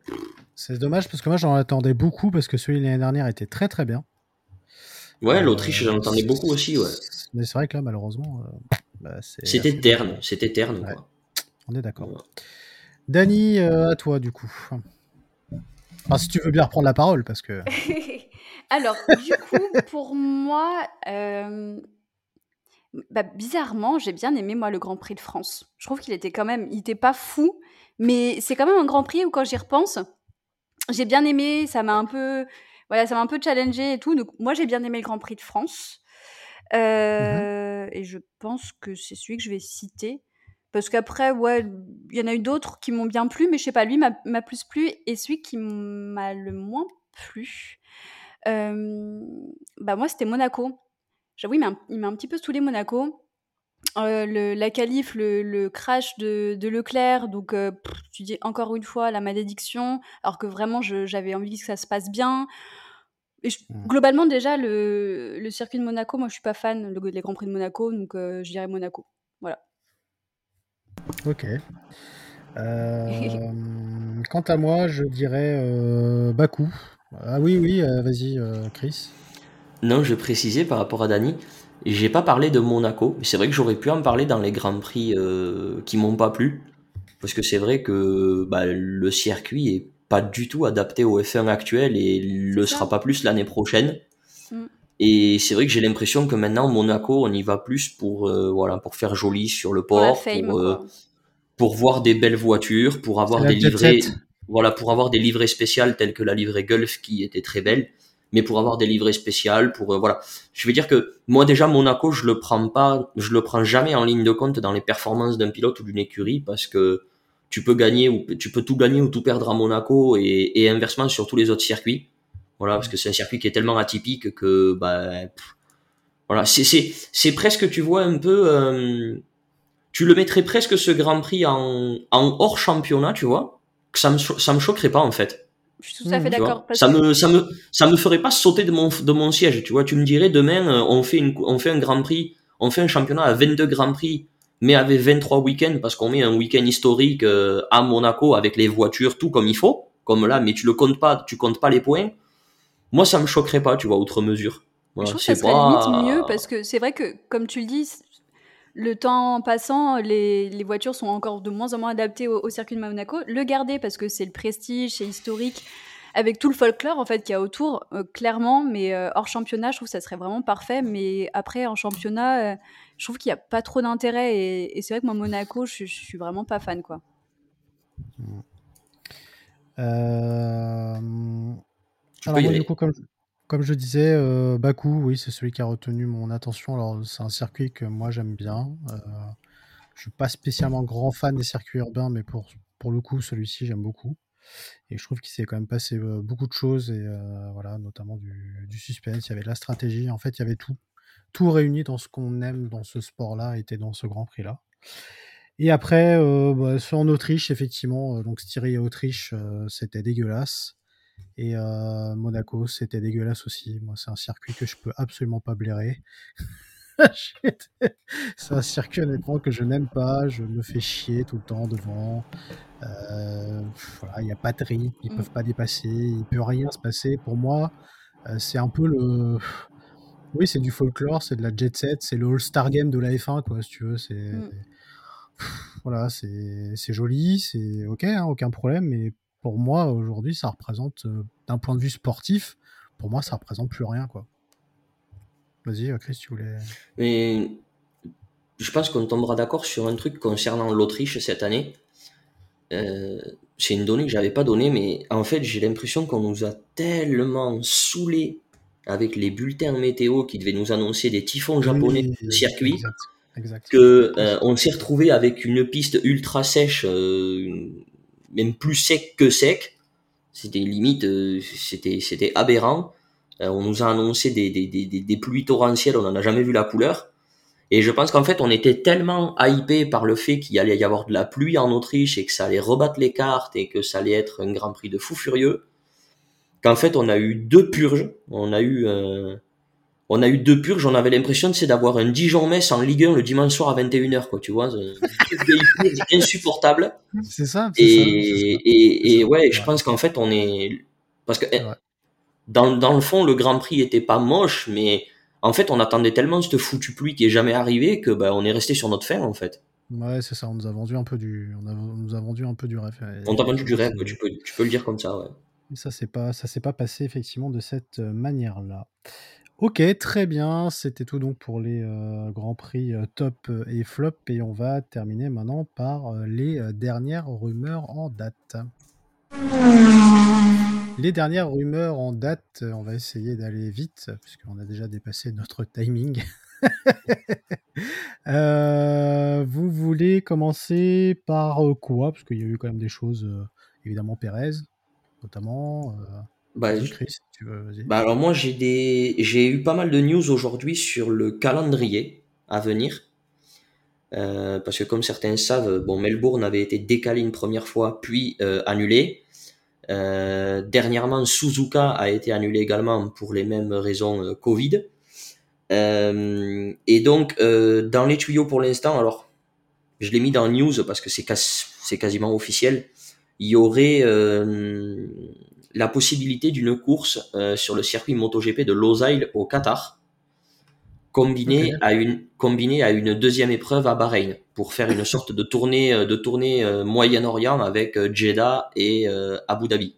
C'est dommage parce que moi j'en attendais beaucoup parce que celui de l'année dernière était très très bien. ouais, Euh, l'Autriche j'en entendais beaucoup aussi, ouais. Mais c'est vrai que là, malheureusement, bah, c'est- C'était terne, c'était terne Ouais. quoi. On est d'accord. Dany, euh, à toi du coup. Enfin, si tu veux bien reprendre la parole parce que. Alors, du coup, pour moi, euh, bah, bizarrement, j'ai bien aimé moi le Grand Prix de France. Je trouve qu'il était quand même, il était pas fou, mais c'est quand même un Grand Prix où quand j'y repense, j'ai bien aimé. Ça m'a un peu, voilà, ça m'a un peu challengé et tout. Donc moi, j'ai bien aimé le Grand Prix de France. Euh, Et je pense que c'est celui que je vais citer. Parce qu'après, ouais, il y en a eu d'autres qui m'ont bien plu, mais je sais pas, lui m'a plus plu et celui qui m'a le moins plu, euh, bah moi, c'était Monaco. J'avoue, il m'a un petit peu saoulé Monaco. Euh, le, la qualif, le, le crash de, de Leclerc, donc euh, pff, tu dis encore une fois la malédiction, alors que vraiment j'avais envie que ça se passe bien. Et je- Mm. globalement, déjà, le, le circuit de Monaco, moi je suis pas fan des Grands Prix de Monaco, donc euh, je dirais Monaco. Ok. Euh, quant à moi, je dirais euh, Bakou. Ah oui, oui, euh, vas-y, euh, Chris. Non, je précisais par rapport à Dani, j'ai pas parlé de Monaco, mais c'est vrai que j'aurais pu en parler dans les grands prix euh, qui m'ont pas plu, parce que c'est vrai que bah, le circuit est pas du tout adapté au F1 actuel et le sera pas plus l'année prochaine. Et c'est vrai que j'ai l'impression que maintenant Monaco, on y va plus pour euh, voilà pour faire joli sur le port, fame, pour, euh, pour voir des belles voitures, pour avoir des livrées, voilà, pour avoir des livrées spéciales telles que la livrée Gulf qui était très belle. mais pour avoir des livrets spéciales, pour voilà. Je veux dire que moi déjà Monaco, je le prends pas, je le prends jamais en ligne de compte dans les performances d'un pilote ou d'une écurie parce que tu peux gagner ou tu peux tout gagner ou tout perdre à Monaco et, et inversement sur tous les autres circuits. Voilà, parce que c'est un circuit qui est tellement atypique que bah voilà, c'est c'est c'est presque tu vois un peu euh, tu le mettrais presque ce Grand Prix en en hors championnat, tu vois, que ça me ça me choquerait pas en fait. Je suis tout à fait d'accord. Ça me ça me ça me ferait pas sauter de mon de mon siège, tu vois, tu me dirais demain euh, on fait une on fait un Grand Prix, on fait un championnat à 22 Grands Prix mais avec 23 week-ends parce qu'on met un week-end historique euh, à Monaco avec les voitures, tout comme il faut, comme là, mais tu le comptes pas, tu comptes pas les points. Moi, ça me choquerait pas, tu vois, outre mesure. je trouve que ça serait limite mieux parce que c'est vrai que, comme tu le dis, le temps passant, les, les, voitures sont encore de moins en moins adaptées au, circuit de Monaco. Le garder parce que c'est le prestige, c'est historique, avec tout le folklore en fait qu'il y a autour, euh, clairement. Mais euh, hors championnat, je trouve que ça serait vraiment parfait. Mais après, en championnat, je trouve qu'il n'y a pas trop d'intérêt. Et, c'est vrai que moi, Monaco, je, je, suis vraiment pas fan. quoi. Alors, moi, du coup, comme, comme je disais, euh, Bakou, oui, c'est celui qui a retenu mon attention. Alors, c'est un circuit que moi, j'aime bien. Euh, je suis pas spécialement grand fan des circuits urbains, mais pour, pour le coup, celui-ci, j'aime beaucoup. Et je trouve qu'il s'est quand même passé euh, beaucoup de choses, et euh, voilà, notamment du, du suspense. Il y avait de la stratégie. En fait, il y avait tout tout réuni dans ce qu'on aime dans ce sport-là était dans ce Grand Prix-là. Et après, bah, en Autriche, effectivement, donc Styrie et Autriche, euh, c'était dégueulasse. Et euh, Monaco, c'était dégueulasse aussi. Moi, c'est un circuit que je peux absolument pas blairer. c'est un circuit honnêtement que je n'aime pas. Je me fais chier tout le temps devant. voilà, il n'y a pas de rythme, ils mmh. peuvent pas dépasser, il peut rien se passer. Pour moi, c'est un peu le oui, c'est du folklore, c'est de la jet set, c'est le All-Star Game de la F1, quoi, si tu veux. C'est mmh. voilà, c'est joli, c'est ok, hein, aucun problème, mais pour moi aujourd'hui, ça représente, euh, d'un point de vue sportif, pour moi, ça représente plus rien, quoi. Vas-y, euh, Chris, tu voulais. Mais je pense qu'on tombera d'accord sur un truc concernant l'Autriche cette année. Euh, c'est une donnée que j'avais pas donnée, mais en fait, j'ai l'impression qu'on nous a tellement saoulés avec les bulletins météo qui devaient nous annoncer des typhons japonais de circuit, que euh, on s'est retrouvé avec une piste ultra sèche, euh, même plus sec que sec. C'était limite, euh, c'était c'était aberrant. on nous a annoncé des, des, des, des pluies torrentielles, on n'en a jamais vu la couleur. Et je pense qu'en fait, on était tellement hypé par le fait qu'il allait y avoir de la pluie en Autriche et que ça allait rebattre les cartes et que ça allait être un Grand Prix de fou furieux qu'en fait on a eu deux purges. On a eu euh, on a eu deux purges. On avait l'impression c'est d'avoir un Dijon-Metz en Ligue 1 le dimanche soir à 21h quoi. Tu vois, insupportable. C'est ça. Et, ça, et, et ouais, je pense qu'en fait on est parce que dans dans le fond le Grand Prix était pas moche, mais en fait on attendait tellement cette foutue pluie qui est jamais arrivée que bah on est resté sur notre fin en fait. Ouais, c'est ça. On nous a vendu un peu du, on, a, on nous a vendu un peu du rêve. On t'a vendu du rêve. Tu peux, tu peux le dire comme ça. Ouais. Ça s'est pas, ça s'est pas passé effectivement de cette manière-là. Ok, très bien. C'était tout donc pour les grands prix top et flop, et on va terminer maintenant par les dernières rumeurs en date. Les dernières rumeurs en date, on va essayer d'aller vite puisqu'on a déjà dépassé notre timing. vous voulez commencer par quoi? Parce qu'il y a eu quand même des choses, évidemment Pérez, notamment. Euh, bah, Chris, tu veux, bah alors moi j'ai des j'ai eu pas mal de news aujourd'hui sur le calendrier à venir. Euh, parce que comme certains savent, bon Melbourne avait été décalé une première fois puis euh, annulé. Euh, dernièrement, Suzuka a été annulé également pour les mêmes raisons euh, Covid. Euh, et donc dans les tuyaux pour l'instant, alors je l'ai mis dans news parce que c'est c'est quasiment officiel il y aurait euh, la possibilité d'une course euh, sur le circuit MotoGP de Losail au Qatar, combinée à une combinée à une deuxième épreuve à Bahreïn pour faire une sorte de tournée euh, de tournée Moyen-Orient avec Jeddah et Abu Dhabi.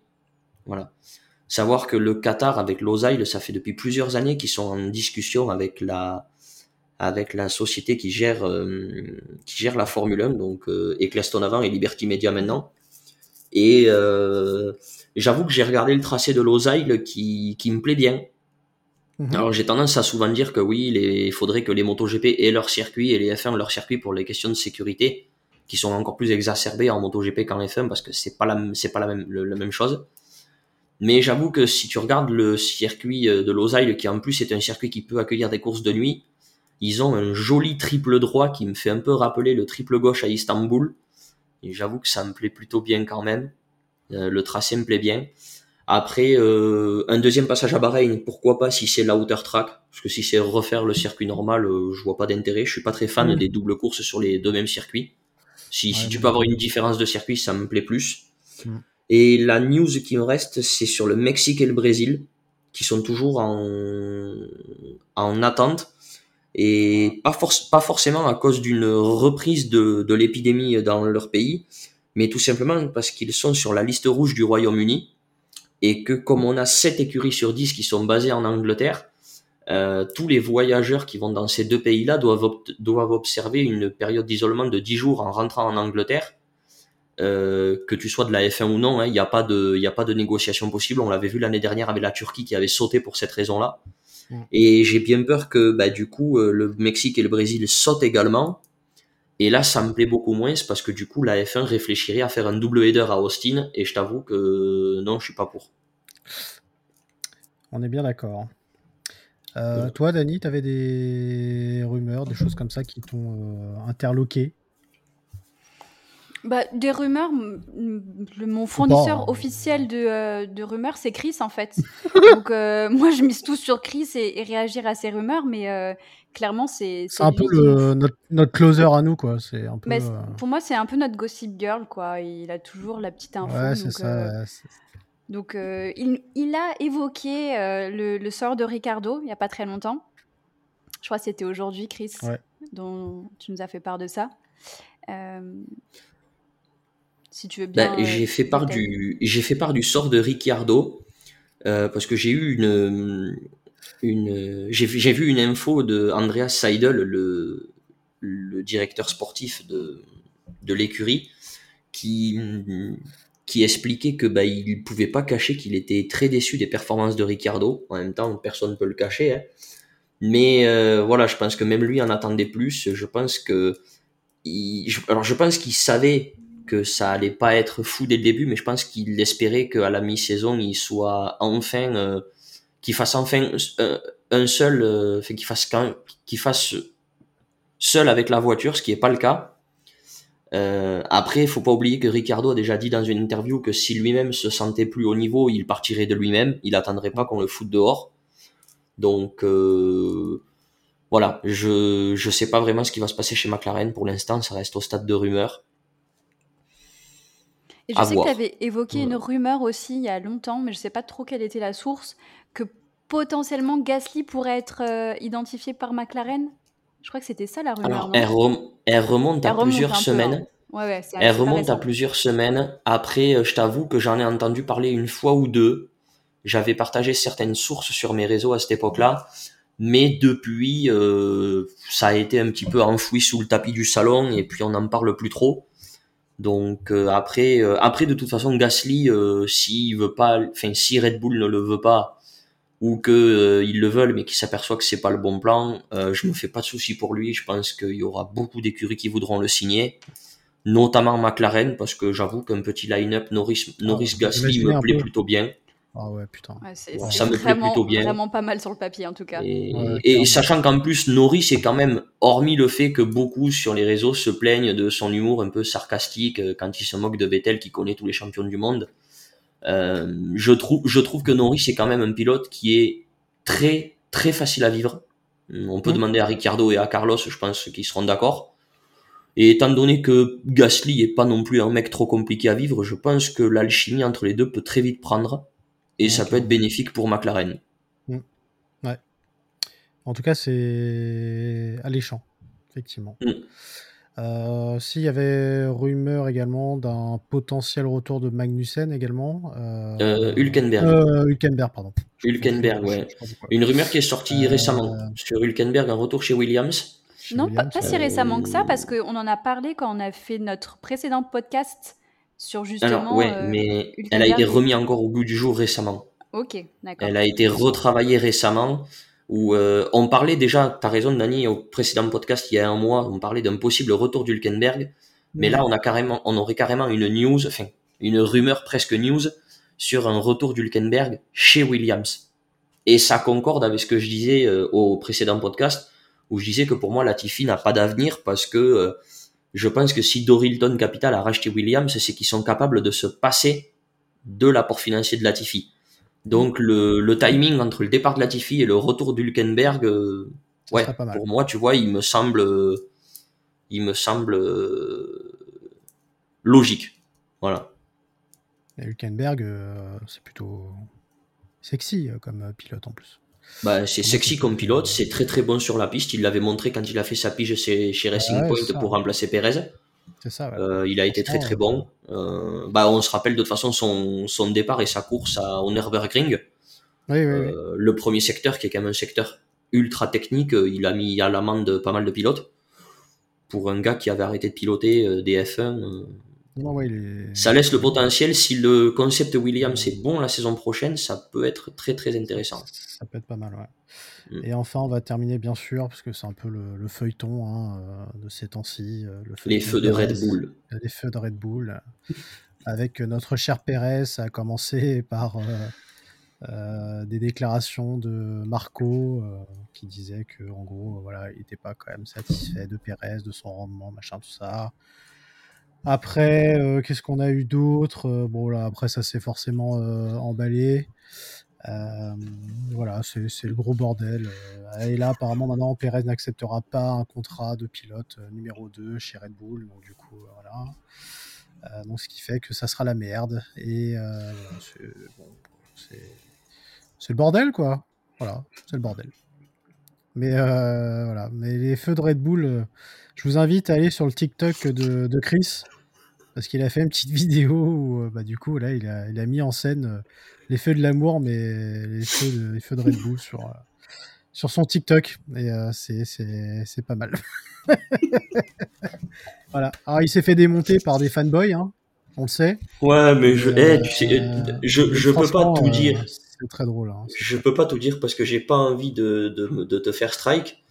Voilà. Savoir que le Qatar avec Losail, ça fait depuis plusieurs années qu'ils sont en discussion avec la avec la société qui gère qui gère la Formule 1 donc Eccleston avant et Liberty Media maintenant Et j'avoue que j'ai regardé le tracé de Losail qui, qui me plaît bien. Mhm. Alors j'ai tendance à souvent dire que oui, il faudrait que les MotoGP aient leur circuit et les F1 leur circuit pour les questions de sécurité, qui sont encore plus exacerbées en MotoGP qu'en F1 parce que c'est pas la c'est pas la même la même chose. Mais j'avoue que si tu regardes le circuit euh, de Losail, qui en plus est un circuit qui peut accueillir des courses de nuit, ils ont un joli triple droit qui me fait un peu rappeler le triple gauche à Istanbul. Et j'avoue que ça me plaît plutôt bien quand même. Euh, le tracé me plaît bien. Après, euh, un deuxième passage à Bahreïn, pourquoi pas si c'est l'outer track? Parce que si c'est refaire le circuit normal, euh, je vois pas d'intérêt. Je suis pas très fan mm. des doubles courses sur les deux mêmes circuits. Si, si tu peux avoir une différence de circuit, ça me plaît plus. Mm. Et la news qui me reste, c'est sur le Mexique et le Brésil, qui sont toujours en, en attente. Et pas, pas forcément à cause d'une reprise de, de l'épidémie dans leur pays, mais tout simplement parce qu'ils sont sur la liste rouge du Royaume-Uni et que comme on a 7 écuries sur 10 qui sont basées en Angleterre, euh, tous les voyageurs qui vont dans ces deux pays-là doivent, doivent observer une période d'isolement de 10 jours en rentrant en Angleterre. Euh, que tu sois de la F1 ou non, il hein, n'y a pas de, il a pas de négociation possible. On l'avait vu l'année dernière avec la Turquie qui avait sauté pour cette raison-là. Mm. Et j'ai bien peur que, bah, du coup, euh, le Mexique et le Brésil sautent également. Et là, ça me plaît beaucoup moins parce que du coup, la F1 réfléchirait à faire un double header à Austin et je t'avoue que non, je suis pas pour. On est bien d'accord. Euh, toi, Dani, tu avais des rumeurs, des choses comme ça qui t'ont euh, interloqué? Bah, des rumeurs, mon fournisseur hein. officiel de, euh, de, rumeurs, c'est Chris en fait. Donc moi, je mise tout sur Chris et, réagir à ces rumeurs, mais clairement, c'est. C'est un peu le, notre, closer à nous, quoi. C'est un peu. Pour moi, c'est un peu notre gossip girl, quoi. Il a toujours la petite info. Ouais, c'est ça. Donc, euh, il, il, a évoqué euh, le, le, sort de Ricardo il n'y a pas très longtemps. Je crois que c'était aujourd'hui, Chris, dont tu nous as fait part de ça. Euh, si tu veux bien. Ben, j'ai fait part du j'ai fait part du sort de Ricciardo parce que j'ai eu une une j'ai vu une info de Andreas Seidel, le le directeur sportif de de l'écurie, qui qui expliquait que bah, il pouvait pas cacher qu'il était très déçu des performances de Ricardo. En même temps, personne ne peut le cacher. Hein. Mais euh, voilà, je pense que même lui en attendait plus. Je pense que il, alors je pense qu'il savait que ça allait pas être fou dès le début, mais je pense qu'il espérait qu'à la mi-saison il soit enfin euh, qu'il fasse enfin euh, un, seul, euh, qu'il fasse seul avec la voiture, ce qui est pas le cas. Euh, après, il faut pas oublier que Ricardo a déjà dit dans une interview que si lui-même se sentait plus au niveau, il partirait de lui-même. Il attendrait pas qu'on le foute dehors. Donc euh, voilà, je je sais pas vraiment ce qui va se passer chez McLaren pour l'instant. Ça reste au stade de rumeur. Et je sais que tu avais évoqué une rumeur aussi il y a longtemps, mais je sais pas trop quelle était la source, potentiellement Gasly pourrait être euh, identifié par McLaren? Je crois que c'était ça la rumeur. Alors, elle, remonte à plusieurs semaines. Hein. elle remonte à plusieurs semaines. Après, euh, je t'avoue que j'en ai entendu parler une fois ou deux. J'avais partagé certaines sources sur mes réseaux à cette époque-là. Mais depuis, euh, ça a été un petit peu enfoui sous le tapis du salon et puis on n'en parle plus trop. Donc euh, après, après de toute façon, Gasly, s'il veut pas, enfin si Red Bull ne le veut pas, ou que euh, ils le veulent mais qui s'aperçoit que c'est pas le bon plan, euh, je me fais pas de soucis pour lui. Je pense qu'il y aura beaucoup d'écuries qui voudront le signer, notamment McLaren parce que j'avoue qu'un petit line-up Norris, Norris ah, Gasly me plaît plutôt bien. Ah ouais, putain. ça me plaît plutôt bien. vraiment pas mal sur le papier en tout cas. Et, sachant qu'en plus Norris est quand même, hormis le fait que beaucoup sur les réseaux se plaignent de son humour un peu sarcastique euh, quand il se moque de Vettel qui connaît tous les champions du monde, je trouve, je trouve que Norris c'est quand même un pilote qui est très très facile à vivre. On peut mm. demander à Ricciardo et à Carlos, je pense qu'ils seront d'accord. Et étant donné que Gasly est pas non plus un mec trop compliqué à vivre, je pense que l'alchimie entre les deux peut très vite prendre et ça peut être bénéfique pour McLaren. Mm. Ouais. En tout cas, c'est alléchant, effectivement. Mm. Euh, S'il y avait rumeur également d'un potentiel retour de Magnussen également. Euh, euh Hülkenberg. Euh, Hülkenberg, pardon. Hülkenberg, ouais. Une rumeur qui est sortie récemment sur Hülkenberg, un retour chez Williams. non, pas, si récemment que ça, parce qu'on en a parlé quand on a fait notre précédent podcast sur justement. ouais, mais elle a été remise encore au bout du jour récemment. Ok, d'accord. Elle a été retravaillée récemment. Où on parlait déjà, tu as raison, Dani, au précédent podcast il y a un mois, on parlait d'un possible retour d'Hulkenberg. Mais là, on a carrément, on aurait carrément une news, enfin, une rumeur presque news sur un retour d'Hulkenberg chez Williams. Et ça concorde avec ce que je disais euh, au précédent podcast, où je disais que pour moi, Latifi n'a pas d'avenir parce que euh, je pense que si Dorilton Capital a racheté Williams, c'est qu'ils sont capables de se passer de l'apport financier de Latifi. Donc le, le, timing entre le départ de Latifi et le retour d'Hulkenberg, euh, ouais, pour moi, tu vois, il me semble, il me semble logique. Voilà. Hülkenberg, euh, c'est plutôt sexy euh, comme euh, pilote en plus. Bah, c'est sexy comme pilote, c'est très très bon sur la piste. Il l'avait montré quand il a fait sa pige chez, Racing Point pour remplacer Perez. Ça. il a été très très bon. bah, on se rappelle de toute façon son, son départ et sa course à Honerbergring. Oui, le premier secteur qui est quand même un secteur ultra technique, il a mis à l'amende pas mal de pilotes. Pour un gars qui avait arrêté de piloter des F1, ça laisse le potentiel. Si le concept Williams est bon la saison prochaine, ça peut être très très intéressant. Ça peut être pas mal, ouais. Mm. Et enfin, on va terminer bien sûr, parce que c'est un peu le, feuilleton hein, euh, de ces temps-ci. Euh, les feux de Red Bull. Les feux de Red Bull. avec notre cher Pérez, ça a commencé par euh, des déclarations de Marco qui disait que en gros, voilà, il n'était pas quand même satisfait de Pérez, de son rendement, machin, tout ça. Après, euh, qu'est-ce qu'on a eu d'autre? Euh, Bon, là, après, ça s'est forcément euh, emballé. voilà, c'est le gros bordel. et là, apparemment, maintenant, Perez n'acceptera pas un contrat de pilote numéro 2 chez Red Bull. Donc, du coup, voilà. donc, ce qui fait que ça sera la merde. Et c'est le bordel, quoi. Voilà, c'est le bordel. Mais voilà, mais les feux de Red Bull, je vous invite à aller sur le TikTok de, de Chris parce qu'il a fait une petite vidéo où, euh, bah, du coup, là, il a, il a mis en scène euh, les feux de l'amour, mais les feux de, les feux de Red Bull sur, euh, sur son TikTok. Et c'est pas mal. voilà. Alors, il s'est fait démonter par des fanboys, hein, on le sait. Ouais, mais je, eh, tu sais, je, je peux pas tout dire. c'est très drôle. Hein, je peux pas tout dire parce que j'ai pas envie de, de, de, te faire strike.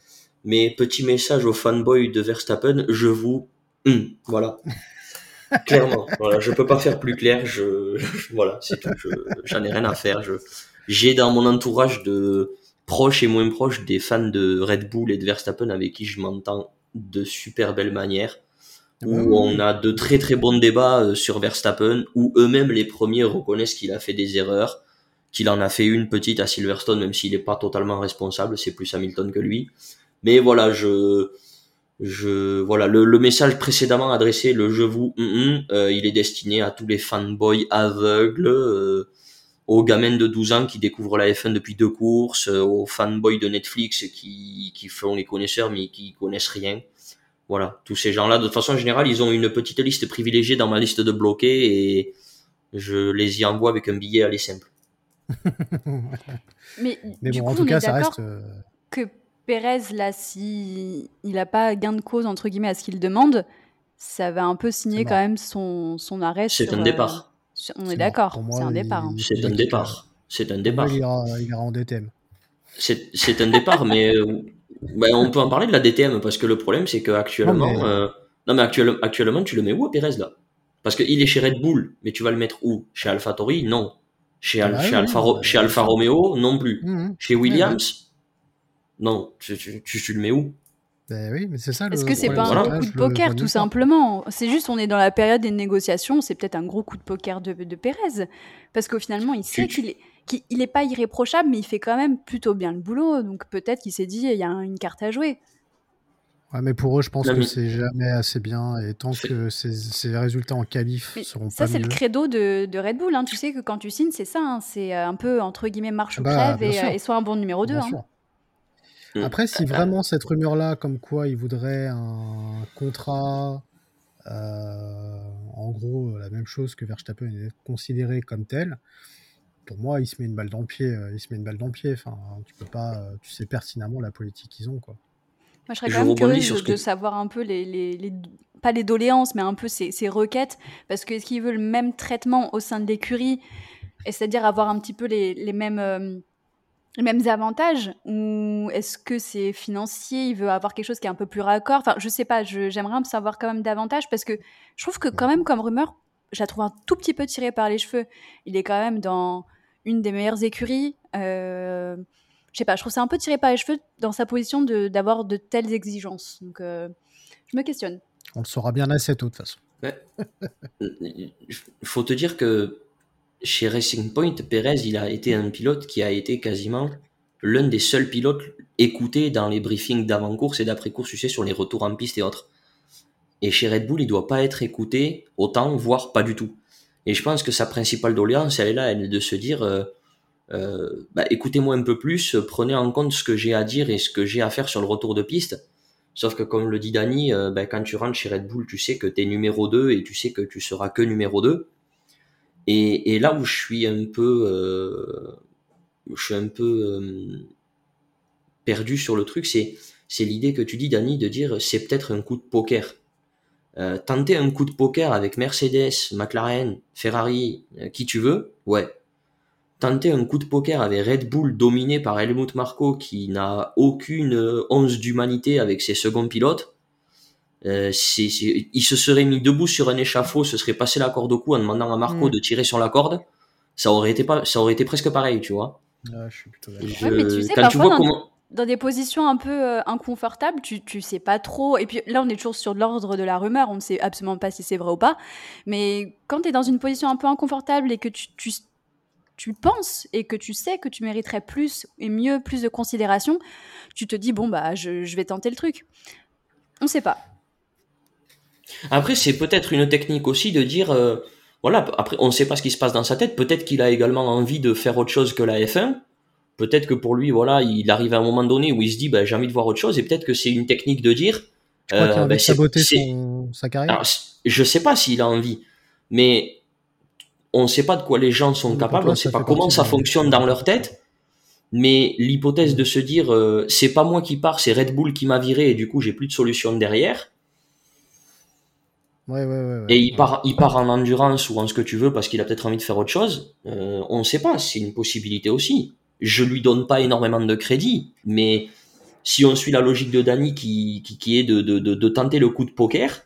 Mais petit message aux fanboys de Verstappen, je vous. Hum, voilà. Clairement, voilà, je peux pas faire plus clair. Je, voilà, c'est tout. J'en ai rien à faire. Je, j'ai dans mon entourage de proches et moins proches des fans de Red Bull et de Verstappen avec qui je m'entends de super belle manière. Où ah on a de très très bons débats euh, sur Verstappen, où eux-mêmes les premiers reconnaissent qu'il a fait des erreurs, qu'il en a fait une petite à Silverstone, même s'il n'est pas totalement responsable, c'est plus Hamilton que lui. Mais voilà, je, je voilà le, le, message précédemment adressé le je vous euh, il est destiné à tous les fanboys aveugles euh, aux gamins de 12 ans qui découvrent la F1 depuis deux courses euh, aux fanboys de Netflix qui qui font les connaisseurs mais qui connaissent rien. Voilà tous ces gens là de toute façon générale ils ont une petite liste privilégiée dans ma liste de bloqués et je les y envoie avec un billet aller simple. Mais, du coup, en tout cas ça reste que Pérez, là, si il n'a pas gain de cause, entre guillemets, à ce qu'il demande, ça va un peu signer quand même son, son arrêt. C'est un départ. Euh, on est, d'accord, c'est un départ. Hein. C'est un départ. C'est un départ. Il ira, il en DTM. C'est un départ, mais euh, ben, on peut en parler de la DTM parce que le problème, c'est qu'actuellement. Non, mais, euh, non, mais actuellement, actuellement, tu le mets où, Pérez, là? Parce qu'il est chez Red Bull, mais tu vas le mettre où? Chez AlphaTauri Non. Chez, ah chez, Alfa, chez Alfa Romeo? Non plus. Mmh. Chez Williams? Non, tu, tu, le mets où? Ben oui, mais c'est ça. Est-ce que c'est pas un coup de poker, tout simplement? C'est juste, on est dans la période des négociations, c'est peut-être un gros coup de poker de, de Pérez. Parce qu'au finalement, il sait qu'il est, pas irréprochable, mais il fait quand même plutôt bien le boulot. Donc peut-être qu'il s'est dit, il y a une carte à jouer. Ouais, mais pour eux, je pense que c'est jamais assez bien. Et tant que ces, résultats en qualif seront ça, pas Ça, c'est le credo de, de, Red Bull. Hein. Tu sais que quand tu signes, c'est ça. Hein. C'est euh, un peu, entre guillemets, marche ou bah, crève et, et, soit un bon numéro 2. Mm. Après, si vraiment cette rumeur-là, comme quoi il voudrait un contrat, euh, en gros, la même chose que Verstappen est considéré comme tel, pour moi, il se met une balle dans le pied. Euh, il se met une balle dans le pied. Enfin, tu peux pas, euh, tu sais pertinemment la politique qu'ils ont, quoi. Moi, je serais quand même curieuse de, savoir un peu les, les, pas les doléances, mais un peu ces, ces requêtes, parce que est-ce qu'il veut le même traitement au sein de l'écurie, c'est-à-dire avoir un petit peu les, les mêmes euh, les mêmes avantages ou est-ce que c'est financier Il veut avoir quelque chose qui est un peu plus raccord? Enfin, je sais pas. J'aimerais un savoir quand même davantage parce que je trouve que quand même comme rumeur, je la trouve un tout petit peu tirée par les cheveux. Il est quand même dans une des meilleures écuries. Euh, je sais pas. Je trouve ça un peu tiré par les cheveux dans sa position d'avoir de, telles exigences. Donc, euh, je me questionne. On le saura bien assez tôt de toute façon. Il faut te dire que chez Racing Point, Perez, il a été un pilote qui a été quasiment l'un des seuls pilotes écoutés dans les briefings d'avant-course et d'après-course, tu sais, sur les retours en piste et autres. Et chez Red Bull, il doit pas être écouté autant, voire pas du tout. Et je pense que sa principale doléance, elle est là, elle est de se dire, euh, euh, bah, écoutez-moi un peu plus, prenez en compte ce que j'ai à dire et ce que j'ai à faire sur le retour de piste. Sauf que comme le dit Dani, euh, bah, quand tu rentres chez Red Bull, tu sais que tu es numéro 2 et tu sais que tu seras que numéro 2. Et, là où je suis un peu, euh, je suis un peu euh, perdu sur le truc, c'est c'est l'idée que tu dis, Dani, de dire c'est peut-être un coup de poker. Euh, tenter un coup de poker avec Mercedes, McLaren, Ferrari, qui tu veux, ouais. Tenter un coup de poker avec Red Bull dominé par Helmut Marko qui n'a aucune once d'humanité avec ses seconds pilotes, euh, il se serait mis debout sur un échafaud, se serait passé la corde au cou en demandant à Marco mm. de tirer sur la corde. Ça aurait été pas, ça aurait été presque pareil, tu vois. je suis plutôt mais tu sais, parfois, dans, des positions un peu euh, inconfortables, tu, tu sais pas trop. Et puis là, on est toujours sur l'ordre de la rumeur, on ne sait absolument pas si c'est vrai ou pas. Mais quand tu es dans une position un peu inconfortable et que tu, tu, tu penses et que tu sais que tu mériterais plus et mieux, plus de considération, tu te dis, bon, bah, je, je vais tenter le truc. On sait pas. Après, c'est peut-être une technique aussi de dire, euh, voilà, après, on ne sait pas ce qui se passe dans sa tête. Peut-être qu'il a également envie de faire autre chose que la F1. Peut-être que pour lui, voilà, il arrive à un moment donné où il se dit, bah, j'ai envie de voir autre chose. Et peut-être que c'est une technique de dire, tu crois euh, bah, saboter son, sa carrière. Alors, je sais pas s'il a envie, mais on ne sait pas de quoi les gens sont capables. on ne sait pas comment ça fonctionne dans leur tête. Mais l'hypothèse de se dire, euh, c'est pas moi qui pars, c'est Red Bull qui m'a viré et du coup j'ai plus de solution derrière et il part, il part en endurance ou en ce que tu veux parce qu'il a peut-être envie de faire autre chose. Euh, on ne sait pas, c'est une possibilité aussi. Je lui donne pas énormément de crédit, mais si on suit la logique de Danny qui, qui, est de, de, de, tenter le coup de poker,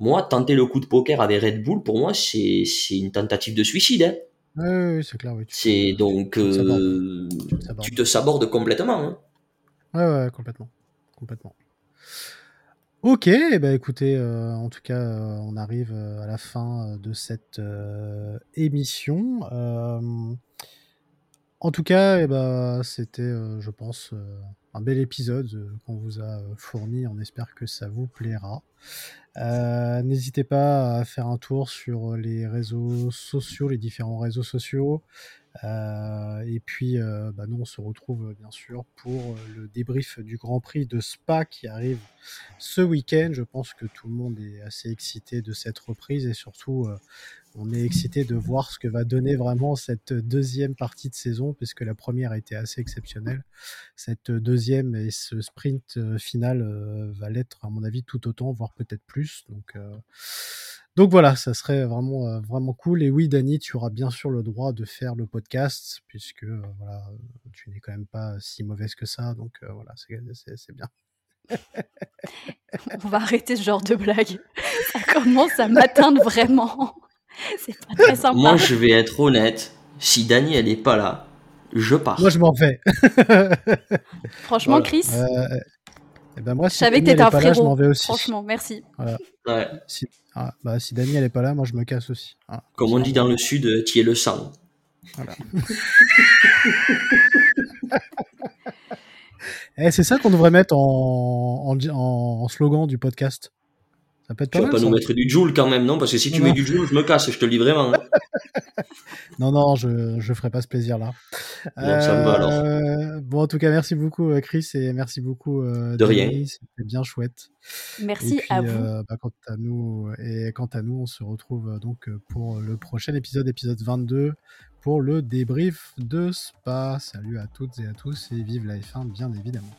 moi, tenter le coup de poker avec Red Bull, pour moi, c'est une tentative de suicide. Hein. Oui, c'est clair. Oui, c'est donc. Euh, tu, te sabordes complètement. Hein. Ouais, ouais, complètement. Complètement. Ok, ben écoutez, euh, en tout cas, euh, on arrive euh, à la fin de cette émission. en tout cas, eh ben, c'était, je pense, un bel épisode qu'on vous a fourni. On espère que ça vous plaira. N'hésitez pas à faire un tour sur les réseaux sociaux, les différents réseaux sociaux. Euh, et puis, euh, bah, nous, on se retrouve bien sûr pour le débrief du Grand Prix de Spa qui arrive ce week-end. Je pense que tout le monde est assez excité de cette reprise et surtout, euh, on est excité de voir ce que va donner vraiment cette deuxième partie de saison, puisque la première a été assez exceptionnelle. Cette deuxième et ce sprint final va l'être, à mon avis, tout autant, voire peut-être plus. Donc, donc voilà, ça serait vraiment, euh, vraiment cool. Et oui, Dani, tu auras bien sûr le droit de faire le podcast, puisque euh, voilà, tu n'es quand même pas si mauvaise que ça. Donc euh, voilà, c'est bien. On va arrêter ce genre de blague. Ça commence à m'atteindre vraiment. C'est pas très sympa. Moi, je vais être honnête. Si Dani, elle n'est pas là, je pars. Moi, je m'en vais. Franchement, Chris. Eh ben moi, je savais que t'étais un frérot. Là, je m'en vais aussi. Franchement, merci. Ouais. Si, ah, bah, si Dani elle est pas là, moi je me casse aussi. Ah, Comme on dit dans le sud, euh, tu es le sang. Voilà. eh, c'est ça qu'on devrait mettre en, en, en, slogan du podcast. Ça peut être tu vas pas nous mettre du Joule quand même, non? Parce que si tu mets du Joule, je me casse, je te le dis vraiment. Hein. non, non, je ne ferai pas ce plaisir-là. Bon, ça me va alors. Euh, bon, en tout cas, merci beaucoup, euh, Chris, et merci beaucoup. Euh, de rien. C'était bien chouette. Merci à vous. Bah, quant à nous, et quant à nous, on se retrouve donc pour le prochain épisode, épisode 22, pour le débrief de Spa. Salut à toutes et à tous, et vive la F1, bien évidemment.